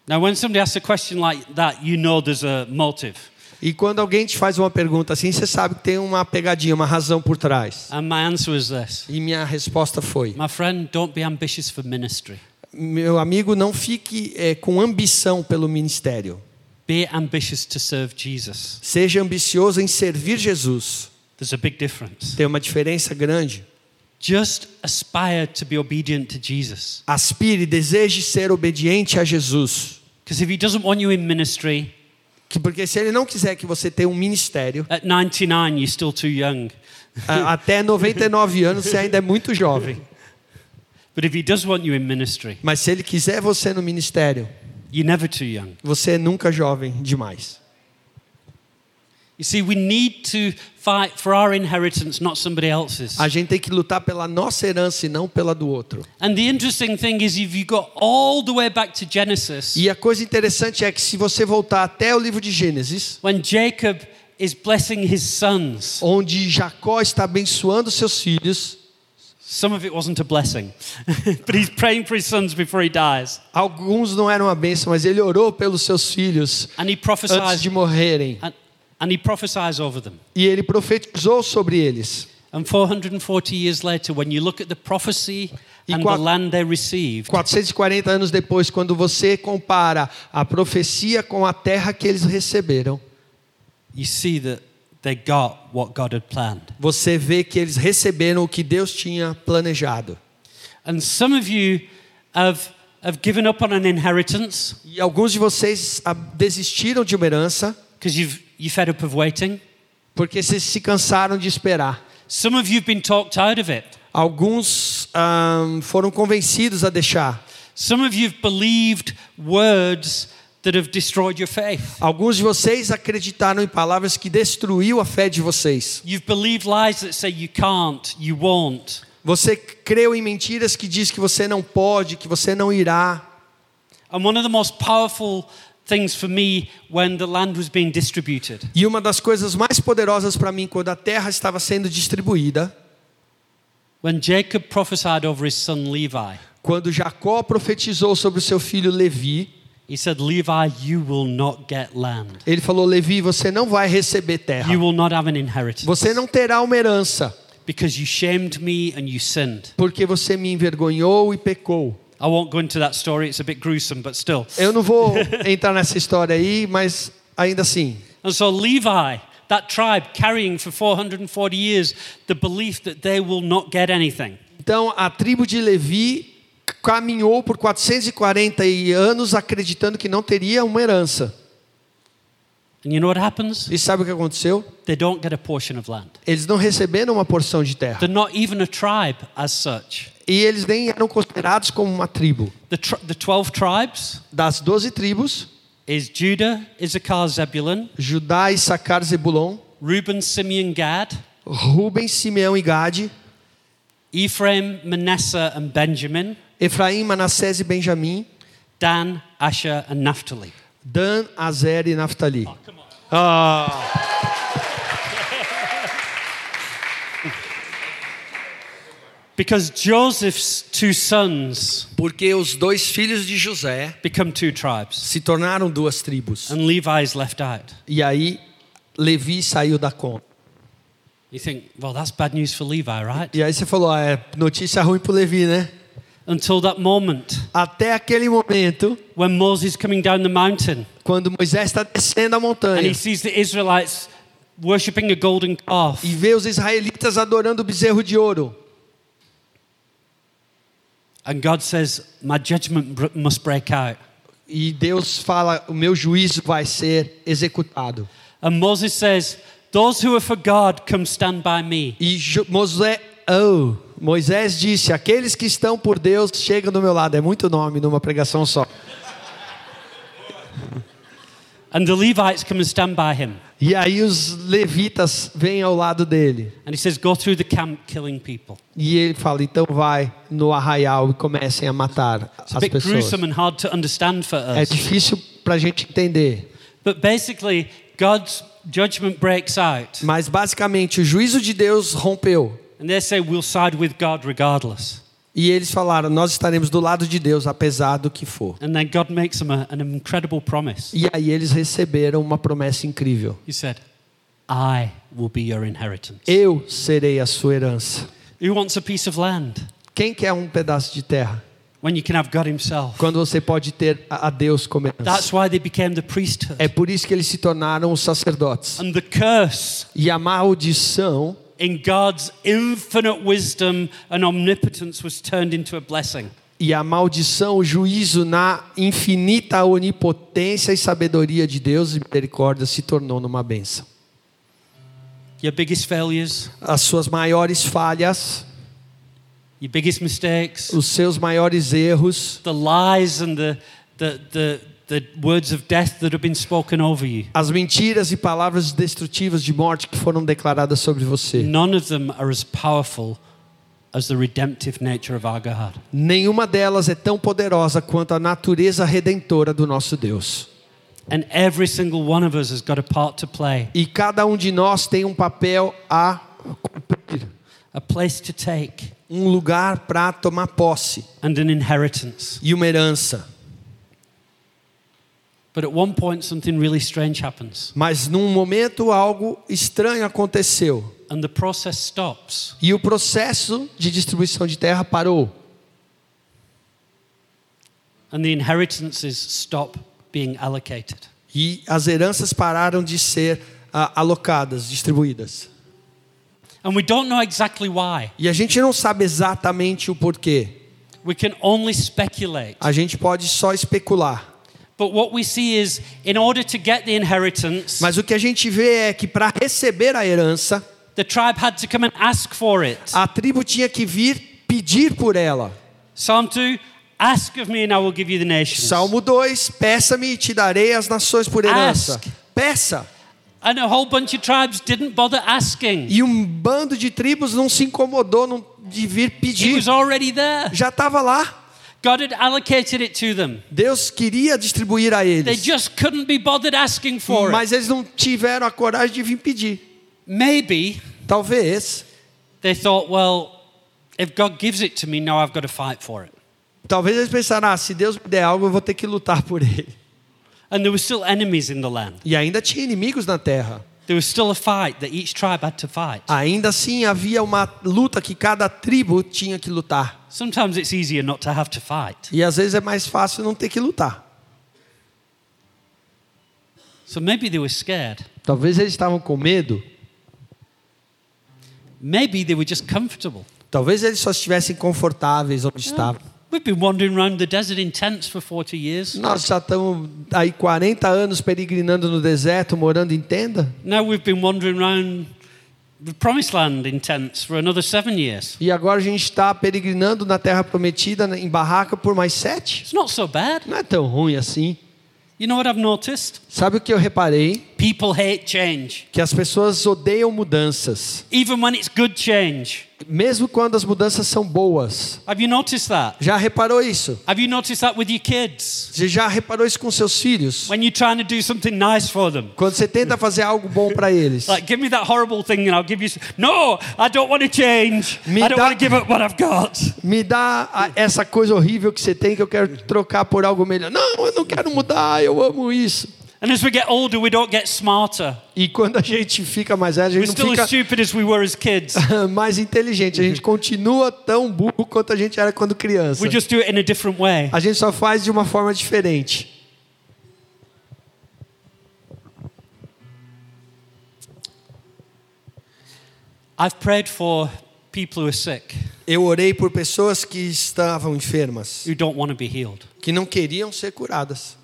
[SPEAKER 1] Now, when somebody asks a question like that, you know there's a motive.
[SPEAKER 2] E quando alguém te faz uma pergunta assim, você sabe que tem uma pegadinha, uma razão por trás.
[SPEAKER 1] And my answer was this
[SPEAKER 2] E minha resposta foi:
[SPEAKER 1] My friend, don't be ambitious for ministry.
[SPEAKER 2] Meu amigo, não fique é, com ambição pelo ministério.
[SPEAKER 1] Be ambitious to serve Jesus.
[SPEAKER 2] Seja ambicioso em servir Jesus.
[SPEAKER 1] There's a big difference.
[SPEAKER 2] Tem uma diferença grande.
[SPEAKER 1] Just aspire to be obedient to Jesus.
[SPEAKER 2] Aspire, deseje ser obediente a Jesus.
[SPEAKER 1] Because if He doesn't want you in ministry,
[SPEAKER 2] Porque se ele não quiser que você tenha um ministério,
[SPEAKER 1] at 99, you're still too young.
[SPEAKER 2] até 99 anos você ainda é muito jovem.
[SPEAKER 1] But if He does want you in ministry,
[SPEAKER 2] Mas se ele quiser você no ministério,
[SPEAKER 1] you're never too young.
[SPEAKER 2] você é nunca jovem demais.
[SPEAKER 1] You see, we need to fight for our inheritance, not somebody else's.
[SPEAKER 2] A gente tem que lutar pela nossa herança e não pela do outro.
[SPEAKER 1] And the interesting thing is, if you go all the way back to Genesis,
[SPEAKER 2] E a coisa interessante é que se você voltar até o livro de Gênesis,
[SPEAKER 1] when Jacob is blessing his sons,
[SPEAKER 2] onde Jacó está abençoando seus filhos,
[SPEAKER 1] some of it wasn't a blessing, but he's praying for his sons before he dies.
[SPEAKER 2] alguns não eram uma bênção, mas ele orou pelos seus filhos
[SPEAKER 1] And he
[SPEAKER 2] antes de morrerem.
[SPEAKER 1] and, and he prophesies over them.
[SPEAKER 2] E ele profetizou sobre eles.
[SPEAKER 1] And 440 years later, when you look at the prophecy
[SPEAKER 2] E
[SPEAKER 1] and the land they received,
[SPEAKER 2] 440 anos depois, quando você compara a profecia com a terra que eles receberam,
[SPEAKER 1] you see that they got what God had planned.
[SPEAKER 2] você vê que eles receberam o que Deus tinha planejado.
[SPEAKER 1] And some of you have, have given up on an inheritance
[SPEAKER 2] E alguns de vocês ah, desistiram de uma herança
[SPEAKER 1] because you've you fed up of waiting.
[SPEAKER 2] porque vocês se cansaram de esperar.
[SPEAKER 1] Some of you have been talked out of it.
[SPEAKER 2] Alguns ah, foram convencidos a deixar.
[SPEAKER 1] Some of you have believed words that have destroyed your faith.
[SPEAKER 2] Alguns de vocês acreditaram em palavras que destruiu a fé de vocês.
[SPEAKER 1] You've believed lies that say you can't, you won't.
[SPEAKER 2] Você creu em mentiras que diz que você não pode, que você não irá.
[SPEAKER 1] And one of the most powerful things for me when the land was being distributed
[SPEAKER 2] E uma das coisas mais poderosas para mim quando a terra estava sendo distribuída,
[SPEAKER 1] when Jacob prophesied over his son Levi,
[SPEAKER 2] quando Jacó profetizou sobre o seu filho Levi,
[SPEAKER 1] he said, Levi, you will not get land.
[SPEAKER 2] ele falou: Levi, você não vai receber terra.
[SPEAKER 1] You will not have an inheritance.
[SPEAKER 2] Você não terá uma herança,
[SPEAKER 1] Because you shamed me and you sinned.
[SPEAKER 2] porque você me envergonhou e pecou.
[SPEAKER 1] I won't go into that story, it's a bit gruesome, but still.
[SPEAKER 2] Eu não vou entrar nessa história aí, mas ainda assim.
[SPEAKER 1] And so Levi, that tribe carrying for 440 years the belief that they will not get anything.
[SPEAKER 2] Então a tribo de Levi caminhou por 440 anos acreditando que não teria uma herança.
[SPEAKER 1] And you know what happens?
[SPEAKER 2] E sabe o que aconteceu?
[SPEAKER 1] They don't get a portion of land.
[SPEAKER 2] Eles não receberam uma porção de terra.
[SPEAKER 1] They're not even a tribe as such.
[SPEAKER 2] E eles nem eram considerados como uma tribo.
[SPEAKER 1] The, tr- the 12 tribes
[SPEAKER 2] Das 12 tribos,
[SPEAKER 1] is Judah, Issachar, Zebulun,
[SPEAKER 2] Judá, Issacar, Zebulon,
[SPEAKER 1] Reuben, Simeon, Gad,
[SPEAKER 2] Ruben, Simeão e Gade,
[SPEAKER 1] Ephraim, Manasseh, and Benjamin,
[SPEAKER 2] Efraim, Manassés e Benjamim,
[SPEAKER 1] Dan, Asher, and Naphtali.
[SPEAKER 2] Dan, Azer e Naftali.
[SPEAKER 1] On.
[SPEAKER 2] Ah,
[SPEAKER 1] Because Joseph's two sons
[SPEAKER 2] porque os dois filhos de José
[SPEAKER 1] become two tribes,
[SPEAKER 2] se tornaram duas tribos.
[SPEAKER 1] and Levi is left out.
[SPEAKER 2] E aí Levi saiu da conta.
[SPEAKER 1] You think, well, that's bad news for Levi, right?
[SPEAKER 2] E aí você falou, ah, é notícia ruim pro Levi, né?
[SPEAKER 1] Until that moment
[SPEAKER 2] Até aquele momento,
[SPEAKER 1] when Moses coming down the mountain
[SPEAKER 2] quando Moisés está descendo a
[SPEAKER 1] and
[SPEAKER 2] montanha
[SPEAKER 1] he sees the Israelites worshipping a golden calf.
[SPEAKER 2] e vê os israelitas adorando o bezerro de ouro.
[SPEAKER 1] And God says, My judgment must break out.
[SPEAKER 2] E Deus fala: o meu juízo vai ser executado.
[SPEAKER 1] And Moses says, Those who are for God, come stand by me.
[SPEAKER 2] E Mosé, oh, Moisés disse: aqueles que estão por Deus chegam do meu lado. É muito nome numa pregação só.
[SPEAKER 1] And the Levites come and stand by him.
[SPEAKER 2] E aí os levitas vêm ao lado dele.
[SPEAKER 1] And he says, Go through the camp killing people.
[SPEAKER 2] E ele fala: então vai no arraial e comecem a matar
[SPEAKER 1] It's a
[SPEAKER 2] as
[SPEAKER 1] bit
[SPEAKER 2] pessoas.
[SPEAKER 1] gruesome and hard to understand for
[SPEAKER 2] É
[SPEAKER 1] us.
[SPEAKER 2] difícil para a gente entender.
[SPEAKER 1] But basically, God's judgment breaks out.
[SPEAKER 2] Mas basicamente o juízo de Deus rompeu.
[SPEAKER 1] And they say, We'll side with God regardless.
[SPEAKER 2] E eles falaram: nós estaremos do lado de Deus, apesar do que for.
[SPEAKER 1] And then God makes them a, an incredible promise.
[SPEAKER 2] E aí eles receberam uma promessa incrível:
[SPEAKER 1] He said, I will be your inheritance.
[SPEAKER 2] Eu serei a sua herança.
[SPEAKER 1] Who wants a piece of land?
[SPEAKER 2] Quem quer um pedaço de terra?
[SPEAKER 1] when you can have God Himself.
[SPEAKER 2] quando você pode ter a a Deus como herança.
[SPEAKER 1] That's why they became the priesthood.
[SPEAKER 2] É por isso que eles se tornaram os sacerdotes.
[SPEAKER 1] And the curse
[SPEAKER 2] E a maldição,
[SPEAKER 1] in God's infinite wisdom and omnipotence was turned into a blessing.
[SPEAKER 2] e a maldição, o juízo na infinita onipotência e sabedoria de Deus e misericórdia se tornou numa bênção.
[SPEAKER 1] Your biggest failures,
[SPEAKER 2] As suas maiores falhas,
[SPEAKER 1] your biggest mistakes,
[SPEAKER 2] os seus maiores erros,
[SPEAKER 1] the lies and the, the, the, the words of death that have been spoken over you,
[SPEAKER 2] as mentiras e palavras destrutivas de morte que foram declaradas sobre você.
[SPEAKER 1] none of them are as powerful as the redemptive nature of our God.
[SPEAKER 2] Nenhuma delas é tão poderosa quanto a natureza redentora do nosso Deus.
[SPEAKER 1] And every single one of us has got a part to play,
[SPEAKER 2] E cada um de nós tem um papel a cumprir,
[SPEAKER 1] a place to take,
[SPEAKER 2] um lugar para tomar posse
[SPEAKER 1] and an inheritance.
[SPEAKER 2] e uma herança.
[SPEAKER 1] But at one point, something really strange happens,
[SPEAKER 2] Mas num momento algo estranho aconteceu
[SPEAKER 1] and the process stops.
[SPEAKER 2] e o processo de distribuição de terra parou
[SPEAKER 1] And the inheritances stop being allocated.
[SPEAKER 2] e as heranças pararam de ser ah, alocadas, distribuídas.
[SPEAKER 1] And we don't know exactly why.
[SPEAKER 2] E a gente não sabe exatamente o porquê.
[SPEAKER 1] We can only speculate.
[SPEAKER 2] A gente pode só especular. Mas o que a gente vê é que para receber a herança,
[SPEAKER 1] the tribe had to come and ask for it.
[SPEAKER 2] a tribo tinha que vir pedir por ela.
[SPEAKER 1] Psalm 2 Ask of me, and I will give you the nations.
[SPEAKER 2] Salmo 2: Peça-me e te darei as nações por herança.
[SPEAKER 1] Ask.
[SPEAKER 2] Peça.
[SPEAKER 1] And a whole bunch of tribes didn't bother asking.
[SPEAKER 2] E um bando de tribos não se incomodou de vir
[SPEAKER 1] It
[SPEAKER 2] pedir.
[SPEAKER 1] was already there.
[SPEAKER 2] Já estava lá.
[SPEAKER 1] God had allocated it to them.
[SPEAKER 2] Deus queria distribuir a eles.
[SPEAKER 1] They just couldn't be bothered asking for it.
[SPEAKER 2] Mas eles não tiveram a coragem de vir pedir.
[SPEAKER 1] Maybe
[SPEAKER 2] Talvez,
[SPEAKER 1] they thought, well, if God gives it to me, now I've got to fight for it.
[SPEAKER 2] talvez eles pensaram: ah, se Deus me der algo, eu vou ter que lutar por ele.
[SPEAKER 1] And there were still enemies in the land.
[SPEAKER 2] E ainda tinha inimigos na terra.
[SPEAKER 1] There was still a fight that each tribe had to fight.
[SPEAKER 2] Ainda assim havia uma luta que cada tribo tinha que lutar.
[SPEAKER 1] Sometimes it's easier not to have to fight.
[SPEAKER 2] E às vezes é mais fácil não ter que lutar.
[SPEAKER 1] So maybe they were scared.
[SPEAKER 2] Talvez eles estavam com medo.
[SPEAKER 1] Maybe they were just comfortable.
[SPEAKER 2] Talvez eles só estivessem confortáveis onde estavam.
[SPEAKER 1] We've been wandering around the desert in tents for 40 years.
[SPEAKER 2] Nós já estamos aí 40 anos peregrinando no deserto, morando em tenda.
[SPEAKER 1] Now we've been wandering around the promised land in tents for another seven years.
[SPEAKER 2] E agora a gente está peregrinando na Terra Prometida, em barraca, por mais sete.
[SPEAKER 1] It's not so bad.
[SPEAKER 2] Não é tão ruim assim.
[SPEAKER 1] You know what I've noticed?
[SPEAKER 2] Sabe o que eu reparei?
[SPEAKER 1] People hate change.
[SPEAKER 2] Que as pessoas odeiam mudanças.
[SPEAKER 1] Even when it's good change.
[SPEAKER 2] Mesmo quando as mudanças são boas.
[SPEAKER 1] Have you noticed that?
[SPEAKER 2] Já reparou isso?
[SPEAKER 1] Have you noticed that with your kids?
[SPEAKER 2] Você já reparou isso com seus filhos?
[SPEAKER 1] When you're trying to do something nice for them?
[SPEAKER 2] Quando você tenta fazer algo bom para eles.
[SPEAKER 1] Like, give me that horrible thing and I'll give you. No, I don't want to change.
[SPEAKER 2] Me
[SPEAKER 1] I don't
[SPEAKER 2] dá-
[SPEAKER 1] want to give up what I've got.
[SPEAKER 2] Me dá essa coisa horrível que você tem que eu quero trocar por algo melhor. Não, eu não quero mudar, eu amo isso.
[SPEAKER 1] And as we get older, we don't get smarter.
[SPEAKER 2] E quando a gente fica mais velho, a
[SPEAKER 1] We're
[SPEAKER 2] gente
[SPEAKER 1] still
[SPEAKER 2] não
[SPEAKER 1] as
[SPEAKER 2] fica
[SPEAKER 1] stupid as we were as kids.
[SPEAKER 2] mais inteligente. A gente continua tão burro quanto a gente era quando criança.
[SPEAKER 1] We just do it in a different way.
[SPEAKER 2] A gente só faz de uma forma diferente.
[SPEAKER 1] I've prayed for people who are sick,
[SPEAKER 2] Eu orei por pessoas que estavam enfermas,
[SPEAKER 1] who don't want to be healed.
[SPEAKER 2] que não queriam ser curadas.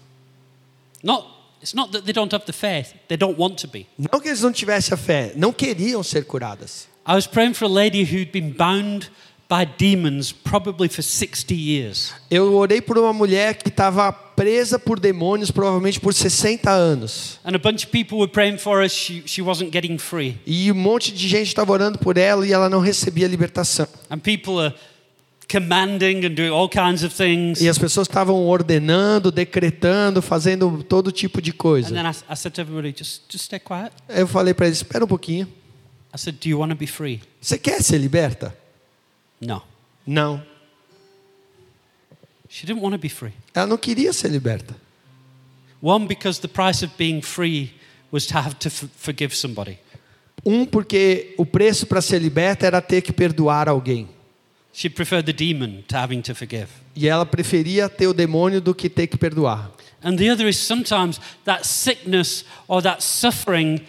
[SPEAKER 1] Not, it's not that they don't have the faith, they don't want to be.
[SPEAKER 2] Não que eles não tivessem a fé, não queriam ser curadas.
[SPEAKER 1] I was praying for a lady who'd been bound by demons probably for 60 years.
[SPEAKER 2] Eu orei por uma mulher que estava presa por demônios, provavelmente por 60 anos.
[SPEAKER 1] And a bunch of people were praying for her, she, she wasn't getting free.
[SPEAKER 2] E um monte de gente estava orando por ela e ela não recebia libertação.
[SPEAKER 1] And people are commanding and doing all kinds of things.
[SPEAKER 2] E as pessoas estavam ordenando, decretando, fazendo todo tipo de
[SPEAKER 1] And
[SPEAKER 2] coisa.
[SPEAKER 1] then I, I said to everybody, just, just stay quiet.
[SPEAKER 2] Eu falei para eles: espera um pouquinho.
[SPEAKER 1] I said, do you want to be free?
[SPEAKER 2] Você quer ser liberta?
[SPEAKER 1] No.
[SPEAKER 2] Não.
[SPEAKER 1] She didn't want to be free.
[SPEAKER 2] Ela não queria ser liberta.
[SPEAKER 1] One, because the price of being free was to have to forgive somebody.
[SPEAKER 2] Um, porque o preço para ser liberta era ter que perdoar alguém.
[SPEAKER 1] She preferred the demon to having to forgive.
[SPEAKER 2] E ela preferia ter o demônio do que ter que perdoar.
[SPEAKER 1] And the other is sometimes that sickness or that suffering,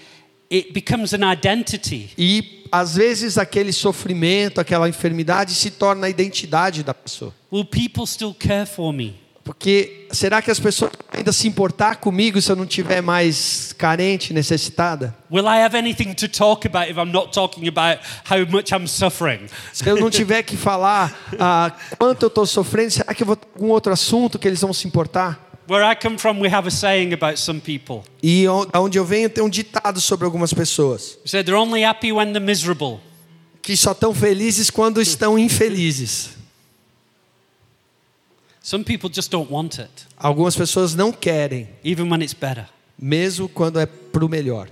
[SPEAKER 1] it becomes an identity.
[SPEAKER 2] E às vezes aquele sofrimento, aquela enfermidade se torna a identidade da pessoa.
[SPEAKER 1] Will people still care for me?
[SPEAKER 2] Porque será que as pessoas ainda se importar comigo se eu não tiver mais carente, necessitada?
[SPEAKER 1] Will I have anything to talk about if I'm not talking about how much I'm suffering?
[SPEAKER 2] Se eu não tiver que falar ah, quanto eu estou sofrendo, será que eu vou ter algum outro assunto que eles vão se importar?
[SPEAKER 1] Where I come from, we have a saying about some people.
[SPEAKER 2] E onde eu venho tem um ditado sobre algumas pessoas
[SPEAKER 1] they're only happy when they're miserable.
[SPEAKER 2] que só estão felizes quando estão infelizes.
[SPEAKER 1] Some people just don't want it,
[SPEAKER 2] Algumas pessoas não querem,
[SPEAKER 1] even when it's better.
[SPEAKER 2] mesmo quando é pro melhor.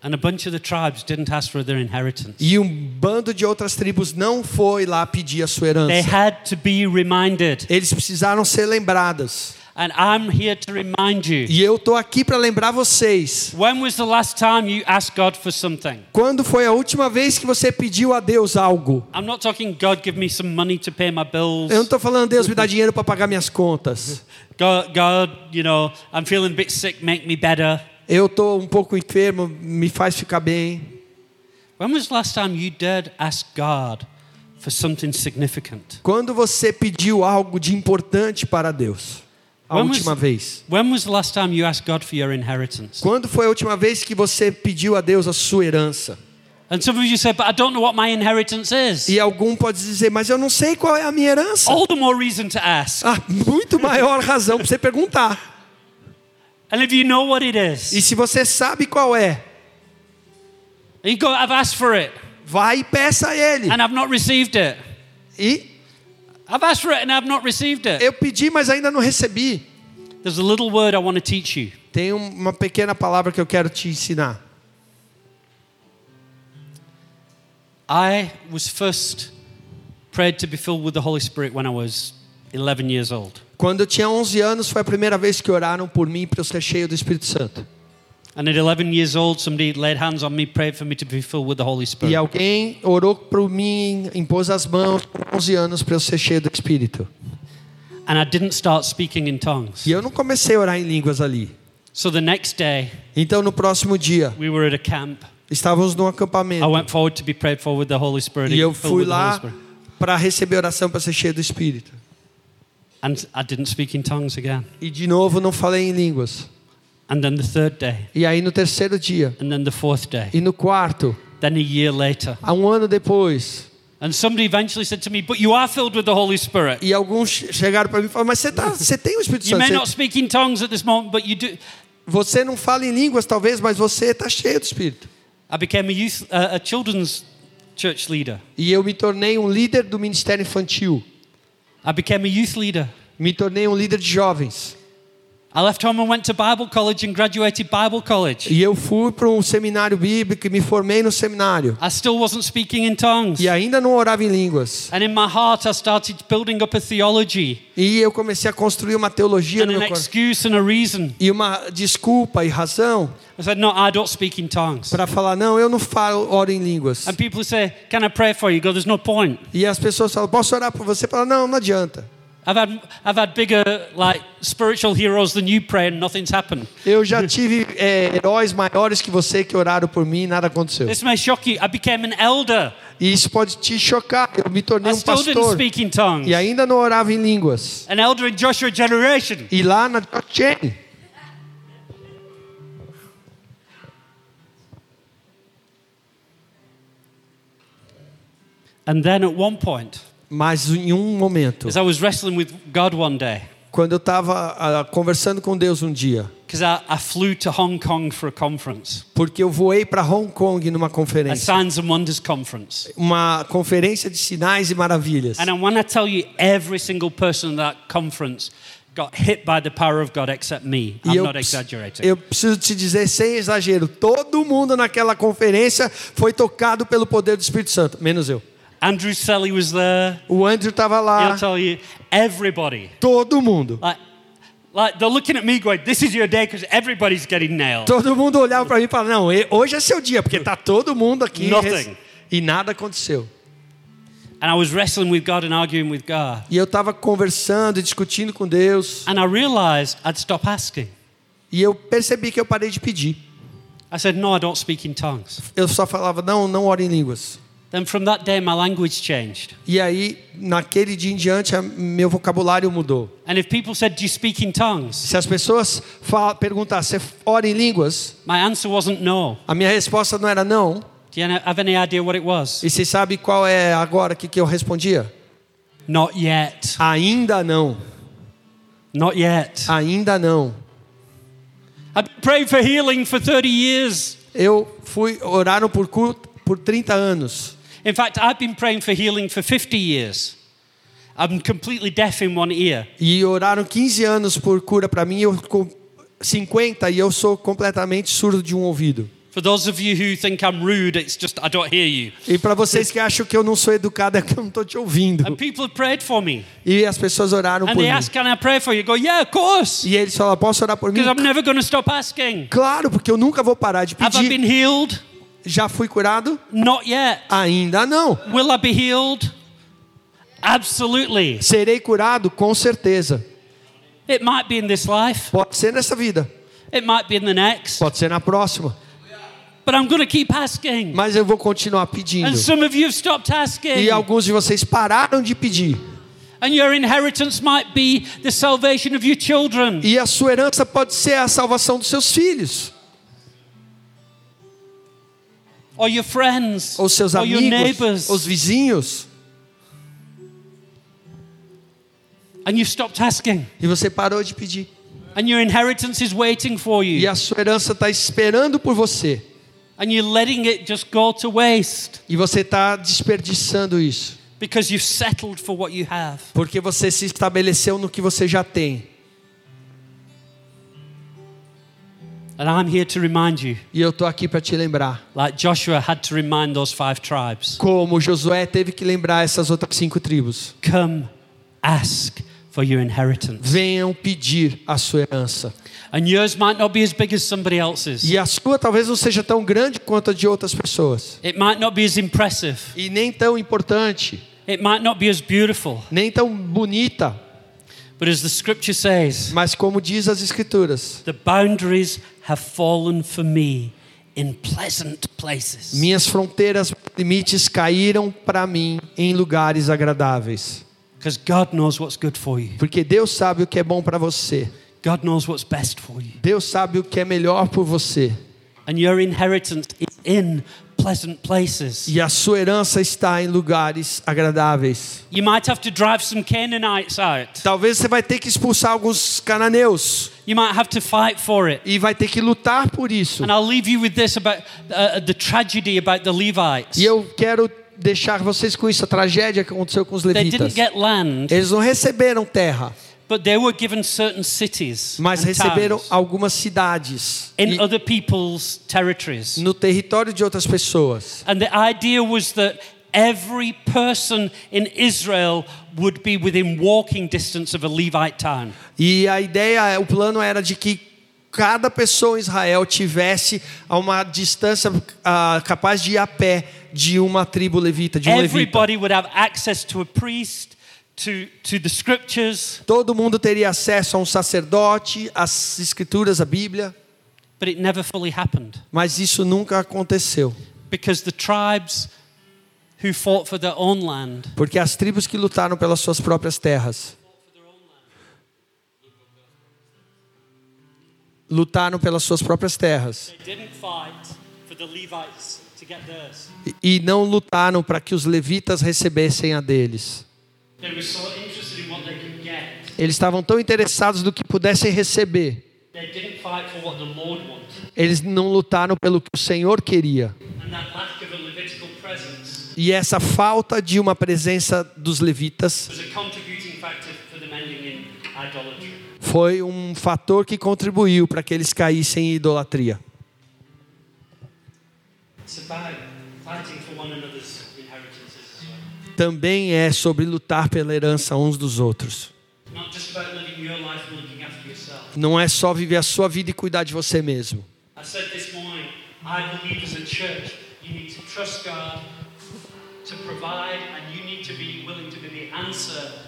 [SPEAKER 1] And a bunch of the tribes didn't ask for their inheritance.
[SPEAKER 2] E um bando de outras tribos não foi lá pedir a sua
[SPEAKER 1] They
[SPEAKER 2] herança.
[SPEAKER 1] had to be reminded.
[SPEAKER 2] Eles precisaram ser lembradas.
[SPEAKER 1] And I'm here to remind you.
[SPEAKER 2] E eu tô aqui para lembrar vocês.
[SPEAKER 1] When was the last time you asked God for something?
[SPEAKER 2] Quando foi a última vez que você pediu a Deus algo?
[SPEAKER 1] I'm not talking, God, give me some money to pay my bills.
[SPEAKER 2] Eu não estou falando, Deus me dá dinheiro para pagar minhas contas.
[SPEAKER 1] God, God, you know, I'm feeling a bit sick, make me better.
[SPEAKER 2] Eu estou um pouco enfermo, me faz ficar bem.
[SPEAKER 1] When was the last time you dared ask God for something significant?
[SPEAKER 2] Quando você pediu algo de importante para Deus? A
[SPEAKER 1] When was-
[SPEAKER 2] última vez.
[SPEAKER 1] When was the last time you asked God for your inheritance?
[SPEAKER 2] Quando foi a última vez que você pediu a Deus a sua herança?
[SPEAKER 1] And some of you say, but I don't know what my inheritance is.
[SPEAKER 2] E algum pode dizer, mas eu não sei qual é a minha herança.
[SPEAKER 1] All the more reason to ask.
[SPEAKER 2] Ah, muito maior razão para você perguntar.
[SPEAKER 1] And if you know what it is,
[SPEAKER 2] E se você sabe qual é,
[SPEAKER 1] and you go, I've asked for it
[SPEAKER 2] vai e peça a Ele.
[SPEAKER 1] and I've not received it.
[SPEAKER 2] E
[SPEAKER 1] I've asked for it and I've not received it.
[SPEAKER 2] eu pedi, mas ainda não recebi.
[SPEAKER 1] There's a little word I want to teach you.
[SPEAKER 2] Tem um- uma pequena palavra que eu quero te ensinar.
[SPEAKER 1] I was first prayed to be filled with the Holy Spirit when I was 11 years old.
[SPEAKER 2] Quando eu tinha 11 anos, foi a primeira vez que oraram por mim para eu ser cheio do Espírito Santo.
[SPEAKER 1] And at 11 years old, somebody laid hands on me, prayed for me to be filled with the Holy Spirit.
[SPEAKER 2] E alguém orou por mim, impôs as mãos com 11 anos para eu ser cheio do Espírito.
[SPEAKER 1] And I didn't start speaking in tongues.
[SPEAKER 2] E eu não comecei a orar em línguas ali.
[SPEAKER 1] So the next day,
[SPEAKER 2] Então no próximo dia,
[SPEAKER 1] we were at a camp.
[SPEAKER 2] estávamos num acampamento.
[SPEAKER 1] I went forward to be prayed for with the Holy Spirit.
[SPEAKER 2] E eu fui
[SPEAKER 1] with the Holy
[SPEAKER 2] lá para receber oração para ser cheio do Espírito.
[SPEAKER 1] And I didn't speak in tongues again.
[SPEAKER 2] E de novo não falei em línguas.
[SPEAKER 1] And then the third day,
[SPEAKER 2] E aí no terceiro dia,
[SPEAKER 1] and then the fourth day,
[SPEAKER 2] e no quarto,
[SPEAKER 1] then a year later.
[SPEAKER 2] há um ano depois,
[SPEAKER 1] And somebody eventually said to me, But you are filled with the Holy Spirit.
[SPEAKER 2] e alguns chegaram para mim e falaram: Mas você, tá, você tem o Espírito
[SPEAKER 1] You
[SPEAKER 2] Santo?
[SPEAKER 1] may
[SPEAKER 2] Você,
[SPEAKER 1] not speak in tongues at this moment, but you do.
[SPEAKER 2] você não fala em línguas talvez, mas você está cheio do Espírito.
[SPEAKER 1] I became a youth, uh, a children's church leader.
[SPEAKER 2] E eu me tornei um líder do ministério infantil.
[SPEAKER 1] I became a youth leader.
[SPEAKER 2] Me tornei um líder de jovens. E eu fui para um seminário bíblico e me formei no seminário.
[SPEAKER 1] I still wasn't speaking in tongues.
[SPEAKER 2] E ainda não orava em línguas.
[SPEAKER 1] And in my heart, I started building up a theology
[SPEAKER 2] E eu comecei a construir uma teologia
[SPEAKER 1] and
[SPEAKER 2] no
[SPEAKER 1] an
[SPEAKER 2] meu
[SPEAKER 1] excuse and a reason.
[SPEAKER 2] E uma desculpa e razão
[SPEAKER 1] I said, No, I don't speak in tongues.
[SPEAKER 2] para falar: não, eu não falo, oro em línguas.
[SPEAKER 1] And people say, Can I pray for you? You go, There's no point.
[SPEAKER 2] E as pessoas falam: posso orar por você? Fala: não, não adianta.
[SPEAKER 1] I've had, I've had bigger, like, spiritual heroes than you pray and nothing's happened.
[SPEAKER 2] Eu já tive é, heróis maiores que você que oraram por mim e nada aconteceu.
[SPEAKER 1] This may shock you. I became an elder.
[SPEAKER 2] E isso pode te chocar. Eu me tornei
[SPEAKER 1] I
[SPEAKER 2] um
[SPEAKER 1] still didn't
[SPEAKER 2] pastor
[SPEAKER 1] speak in tongues.
[SPEAKER 2] e ainda não orava em línguas.
[SPEAKER 1] An elder in Joshua generation.
[SPEAKER 2] E lá na Chain,
[SPEAKER 1] And then at one point,
[SPEAKER 2] mas em um momento,
[SPEAKER 1] as I was wrestling with God one day,
[SPEAKER 2] quando eu estava conversando com Deus um dia,
[SPEAKER 1] because I, I flew to Hong Kong for a conference,
[SPEAKER 2] porque eu voei para Hong Kong numa
[SPEAKER 1] a
[SPEAKER 2] conferência,
[SPEAKER 1] Signs and Wonders conference.
[SPEAKER 2] uma conferência de sinais e maravilhas.
[SPEAKER 1] And I tell you, every single person in that conference got hit by the power of God except me.
[SPEAKER 2] E
[SPEAKER 1] I'm
[SPEAKER 2] eu,
[SPEAKER 1] not exaggerating.
[SPEAKER 2] eu preciso te dizer sem exagero, todo mundo naquela conferência foi tocado pelo poder do Espírito Santo, menos eu.
[SPEAKER 1] Andrew Selly was there.
[SPEAKER 2] O Andrew estava lá,
[SPEAKER 1] He'll tell you, everybody.
[SPEAKER 2] todo mundo.
[SPEAKER 1] Like, like they're looking at me going, this is your day because everybody's getting nailed.
[SPEAKER 2] Todo mundo olhava para mim e falava: Não, hoje é seu dia, porque tá todo mundo aqui.
[SPEAKER 1] Nothing.
[SPEAKER 2] E nada aconteceu.
[SPEAKER 1] And I was wrestling with God and arguing with God.
[SPEAKER 2] E eu estava conversando e discutindo com Deus.
[SPEAKER 1] And I realized I'd stop asking.
[SPEAKER 2] E eu percebi que eu parei de pedir.
[SPEAKER 1] I said, No, I don't speak in tongues.
[SPEAKER 2] Eu só falava, não, não oro em línguas.
[SPEAKER 1] Then from that day, my language changed.
[SPEAKER 2] E aí, naquele dia em diante, meu vocabulário mudou.
[SPEAKER 1] And if people said, Do you speak in tongues?
[SPEAKER 2] Se as pessoas perguntassem, você ora em línguas?
[SPEAKER 1] My answer wasn't no.
[SPEAKER 2] A minha resposta não era não.
[SPEAKER 1] Do you have any idea what it was?
[SPEAKER 2] E você sabe qual é agora que, que eu respondia?
[SPEAKER 1] Not yet.
[SPEAKER 2] Ainda não.
[SPEAKER 1] Not yet.
[SPEAKER 2] Ainda não.
[SPEAKER 1] I've for healing for 30 years.
[SPEAKER 2] Eu fui oraram por por 30 anos.
[SPEAKER 1] In fact, I've been praying for healing for 50 years. I'm completely deaf in one ear.
[SPEAKER 2] E oraram 15 anos por cura para mim, eu com 50 e eu sou completamente surdo de um ouvido.
[SPEAKER 1] For those of you who think I'm rude, it's just I don't hear you.
[SPEAKER 2] E para vocês que acham que eu não sou educado é que eu não estou te ouvindo.
[SPEAKER 1] And people have prayed for me.
[SPEAKER 2] E as pessoas oraram
[SPEAKER 1] And
[SPEAKER 2] por
[SPEAKER 1] they
[SPEAKER 2] mim.
[SPEAKER 1] ask, Can I pray for you? I go, Yeah, of course.
[SPEAKER 2] E eles falam, posso orar por mim?
[SPEAKER 1] Because I'm never going to stop asking.
[SPEAKER 2] Claro, porque eu nunca vou parar de
[SPEAKER 1] Have I been
[SPEAKER 2] pedir. Já fui curado?
[SPEAKER 1] Not yet.
[SPEAKER 2] Ainda não.
[SPEAKER 1] Will I be healed? Absolutely.
[SPEAKER 2] Serei curado? Com certeza.
[SPEAKER 1] It might be in this life,
[SPEAKER 2] Pode ser nessa vida,
[SPEAKER 1] it might be in the next,
[SPEAKER 2] pode ser na próxima.
[SPEAKER 1] but I'm going to keep asking.
[SPEAKER 2] Mas eu vou continuar pedindo.
[SPEAKER 1] And some of you have stopped asking.
[SPEAKER 2] E alguns de vocês pararam de pedir.
[SPEAKER 1] And your inheritance might be the salvation of your children.
[SPEAKER 2] E a sua herança pode ser a salvação dos seus filhos,
[SPEAKER 1] or your friends,
[SPEAKER 2] ou seus
[SPEAKER 1] or your
[SPEAKER 2] amigos,
[SPEAKER 1] neighbors,
[SPEAKER 2] os vizinhos.
[SPEAKER 1] and you've stopped asking,
[SPEAKER 2] E você parou de pedir.
[SPEAKER 1] and your inheritance is waiting for
[SPEAKER 2] E
[SPEAKER 1] you,
[SPEAKER 2] a sua herança está esperando por você.
[SPEAKER 1] and you're letting it just go to waste
[SPEAKER 2] E você está desperdiçando isso.
[SPEAKER 1] because you've settled for what you have.
[SPEAKER 2] Porque você se estabeleceu no que você já tem.
[SPEAKER 1] And I'm here to remind you,
[SPEAKER 2] E eu estou aqui para te lembrar.
[SPEAKER 1] like Joshua had to remind those five tribes
[SPEAKER 2] Como Josué teve que lembrar essas outras cinco tribos.
[SPEAKER 1] come, ask for your inheritance.
[SPEAKER 2] Venham pedir a sua herança.
[SPEAKER 1] And yours might not be as big as somebody else's,
[SPEAKER 2] E a sua talvez não seja tão grande quanto a de outras pessoas.
[SPEAKER 1] it might not be as impressive,
[SPEAKER 2] E nem tão importante.
[SPEAKER 1] it might not be as beautiful,
[SPEAKER 2] Nem tão bonita.
[SPEAKER 1] But as the scripture says,
[SPEAKER 2] Mas como diz as escrituras.
[SPEAKER 1] The boundaries have fallen for me in pleasant places.
[SPEAKER 2] Minhas fronteiras, limites caíram para mim em lugares agradáveis.
[SPEAKER 1] Because God knows what's good for you.
[SPEAKER 2] Porque Deus sabe o que é bom para você.
[SPEAKER 1] God knows what's best for you.
[SPEAKER 2] Deus sabe o que é melhor por você.
[SPEAKER 1] And your inheritance is in pleasant places.
[SPEAKER 2] E a sua herança está em lugares agradáveis.
[SPEAKER 1] You might have to drive some Canaanites out.
[SPEAKER 2] Talvez você vai ter que expulsar alguns cananeus
[SPEAKER 1] You might have to fight for it.
[SPEAKER 2] e vai ter que lutar por isso.
[SPEAKER 1] And I'll leave you with this about uh, the tragedy about the Levites.
[SPEAKER 2] E eu quero deixar vocês com isso a tragédia que aconteceu com os
[SPEAKER 1] They
[SPEAKER 2] levitas.
[SPEAKER 1] didn't get land,
[SPEAKER 2] Eles não receberam terra,
[SPEAKER 1] but they were given certain cities
[SPEAKER 2] mas receberam
[SPEAKER 1] towns
[SPEAKER 2] algumas cidades
[SPEAKER 1] in other people's territories.
[SPEAKER 2] no território de outras pessoas.
[SPEAKER 1] And the idea was that every person in Israel would be within walking distance of a Levite town.
[SPEAKER 2] E a ideia, o plano era de que cada pessoa em Israel tivesse a uma distância ah, capaz de ir a pé de uma tribo levita, de um levita.
[SPEAKER 1] Everybody would have access to a priest, to, to the scriptures,
[SPEAKER 2] Todo mundo teria acesso a um sacerdote, às escrituras, à Bíblia,
[SPEAKER 1] but it never fully happened
[SPEAKER 2] mas isso nunca aconteceu.
[SPEAKER 1] because the tribes who fought for their own land
[SPEAKER 2] Porque as tribos que lutaram pelas suas próprias terras lutaram pelas suas próprias terras
[SPEAKER 1] they didn't fight for the Levites to get theirs.
[SPEAKER 2] e- e não lutaram para que os levitas recebessem a deles. Eles estavam tão interessados do que pudessem receber. Eles não lutaram pelo que o Senhor queria. E essa falta de uma presença dos levitas foi um fator que contribuiu para que eles caíssem em idolatria.
[SPEAKER 1] It's about fighting for one another's well.
[SPEAKER 2] Também é sobre lutar pela herança uns dos outros. Não é só viver a sua vida e cuidar de você mesmo.
[SPEAKER 1] To provide, and you need to be willing to be the answer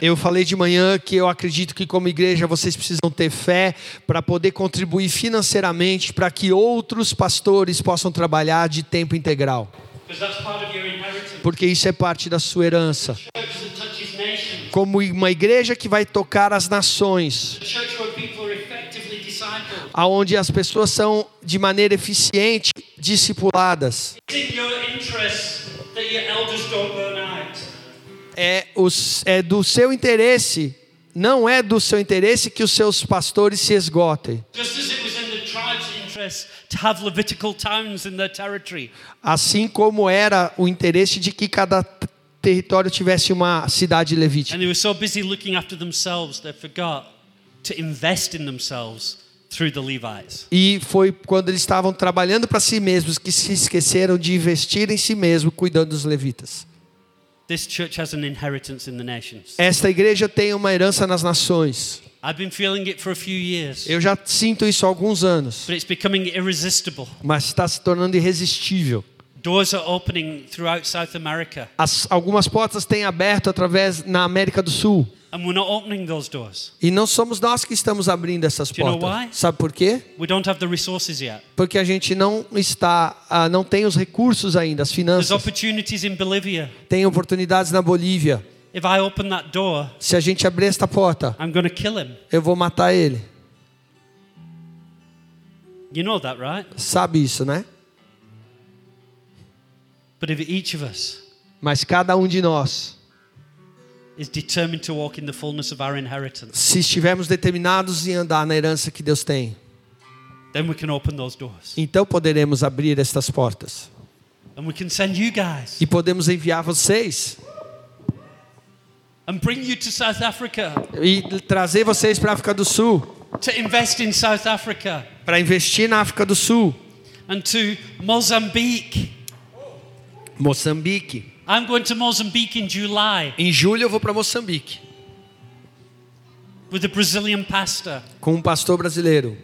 [SPEAKER 2] Eu falei de manhã que eu acredito que, como igreja, vocês precisam ter fé para poder contribuir financeiramente para que outros pastores possam trabalhar de tempo integral. Porque isso é parte da sua herança. Como uma igreja que vai tocar as nações, aonde as pessoas são de maneira eficiente discipuladas.
[SPEAKER 1] It's
[SPEAKER 2] É, os, é do seu interesse, não é do seu interesse que os seus pastores se esgotem.
[SPEAKER 1] Just as it was in the tribe's interest to have Levitical towns in their territory.
[SPEAKER 2] Assim como era o interesse de que cada território tivesse uma cidade levítica.
[SPEAKER 1] And they were so busy looking after themselves, they forgot to invest in themselves Levites.
[SPEAKER 2] E foi quando eles estavam trabalhando para si mesmos que se esqueceram de investir em si mesmo, cuidando dos levitas.
[SPEAKER 1] This church has an inheritance in the nations.
[SPEAKER 2] Esta igreja tem uma herança nas nações.
[SPEAKER 1] I've been feeling it for a few years,
[SPEAKER 2] Eu já sinto isso há alguns anos,
[SPEAKER 1] but it's becoming irresistible.
[SPEAKER 2] mas está se tornando irresistível.
[SPEAKER 1] Doors are opening throughout South America,
[SPEAKER 2] As, algumas portas têm aberto através na América do Sul.
[SPEAKER 1] And we're not opening those doors.
[SPEAKER 2] E não somos nós que estamos abrindo essas
[SPEAKER 1] you know
[SPEAKER 2] portas.
[SPEAKER 1] why?
[SPEAKER 2] Sabe por quê?
[SPEAKER 1] We don't have the resources yet.
[SPEAKER 2] Porque a gente não está, ah, não tem os recursos ainda, as
[SPEAKER 1] There's
[SPEAKER 2] finanças.
[SPEAKER 1] opportunities in Bolivia.
[SPEAKER 2] Tem oportunidades na Bolívia.
[SPEAKER 1] If I open that door,
[SPEAKER 2] Se a gente abrir esta porta,
[SPEAKER 1] I'm going to kill him.
[SPEAKER 2] eu vou matar ele.
[SPEAKER 1] You know that, right?
[SPEAKER 2] Sabe isso, né?
[SPEAKER 1] But if each of us
[SPEAKER 2] Mas cada um de nós, se estivermos determinados em andar na herança que Deus tem,
[SPEAKER 1] then we can open those doors.
[SPEAKER 2] então poderemos abrir estas portas.
[SPEAKER 1] And we can send you guys
[SPEAKER 2] E podemos enviar vocês
[SPEAKER 1] and bring you to South Africa
[SPEAKER 2] e trazer vocês para a África do Sul,
[SPEAKER 1] to invest in South Africa
[SPEAKER 2] para investir na África do Sul,
[SPEAKER 1] and to Mozambique.
[SPEAKER 2] Moçambique.
[SPEAKER 1] I'm going to Mozambique in July
[SPEAKER 2] Em julho eu vou para Moçambique
[SPEAKER 1] with a Brazilian pastor.
[SPEAKER 2] com um pastor brasileiro.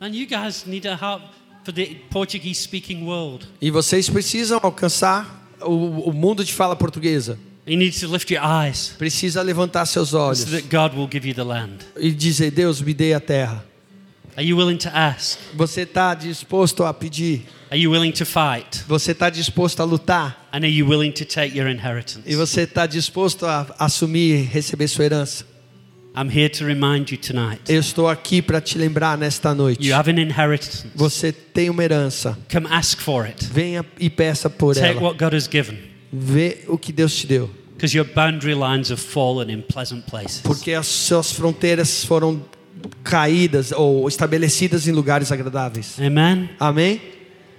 [SPEAKER 1] And you guys need a heart for the Portuguese speaking world.
[SPEAKER 2] E vocês precisam alcançar o, o mundo de fala portuguesa.
[SPEAKER 1] You need to lift your eyes
[SPEAKER 2] Precisa levantar seus olhos
[SPEAKER 1] so that God will give you the land.
[SPEAKER 2] e dizer: Deus, me dê a terra.
[SPEAKER 1] Are you willing to ask?
[SPEAKER 2] Você está disposto a pedir?
[SPEAKER 1] Are you willing to fight?
[SPEAKER 2] Você está disposto a lutar?
[SPEAKER 1] And are you willing to take your inheritance?
[SPEAKER 2] E você está disposto a assumir e receber sua herança?
[SPEAKER 1] I'm here to remind you tonight.
[SPEAKER 2] Eu estou aqui para te lembrar nesta noite.
[SPEAKER 1] You have an inheritance.
[SPEAKER 2] Você tem uma herança.
[SPEAKER 1] Come ask for it.
[SPEAKER 2] Venha e peça por
[SPEAKER 1] Take
[SPEAKER 2] ela.
[SPEAKER 1] what God has given.
[SPEAKER 2] Vê o que Deus te deu.
[SPEAKER 1] Because your boundary lines have fallen in pleasant places.
[SPEAKER 2] Porque as suas fronteiras foram caídas ou estabelecidas em lugares agradáveis.
[SPEAKER 1] Amen.
[SPEAKER 2] Amém?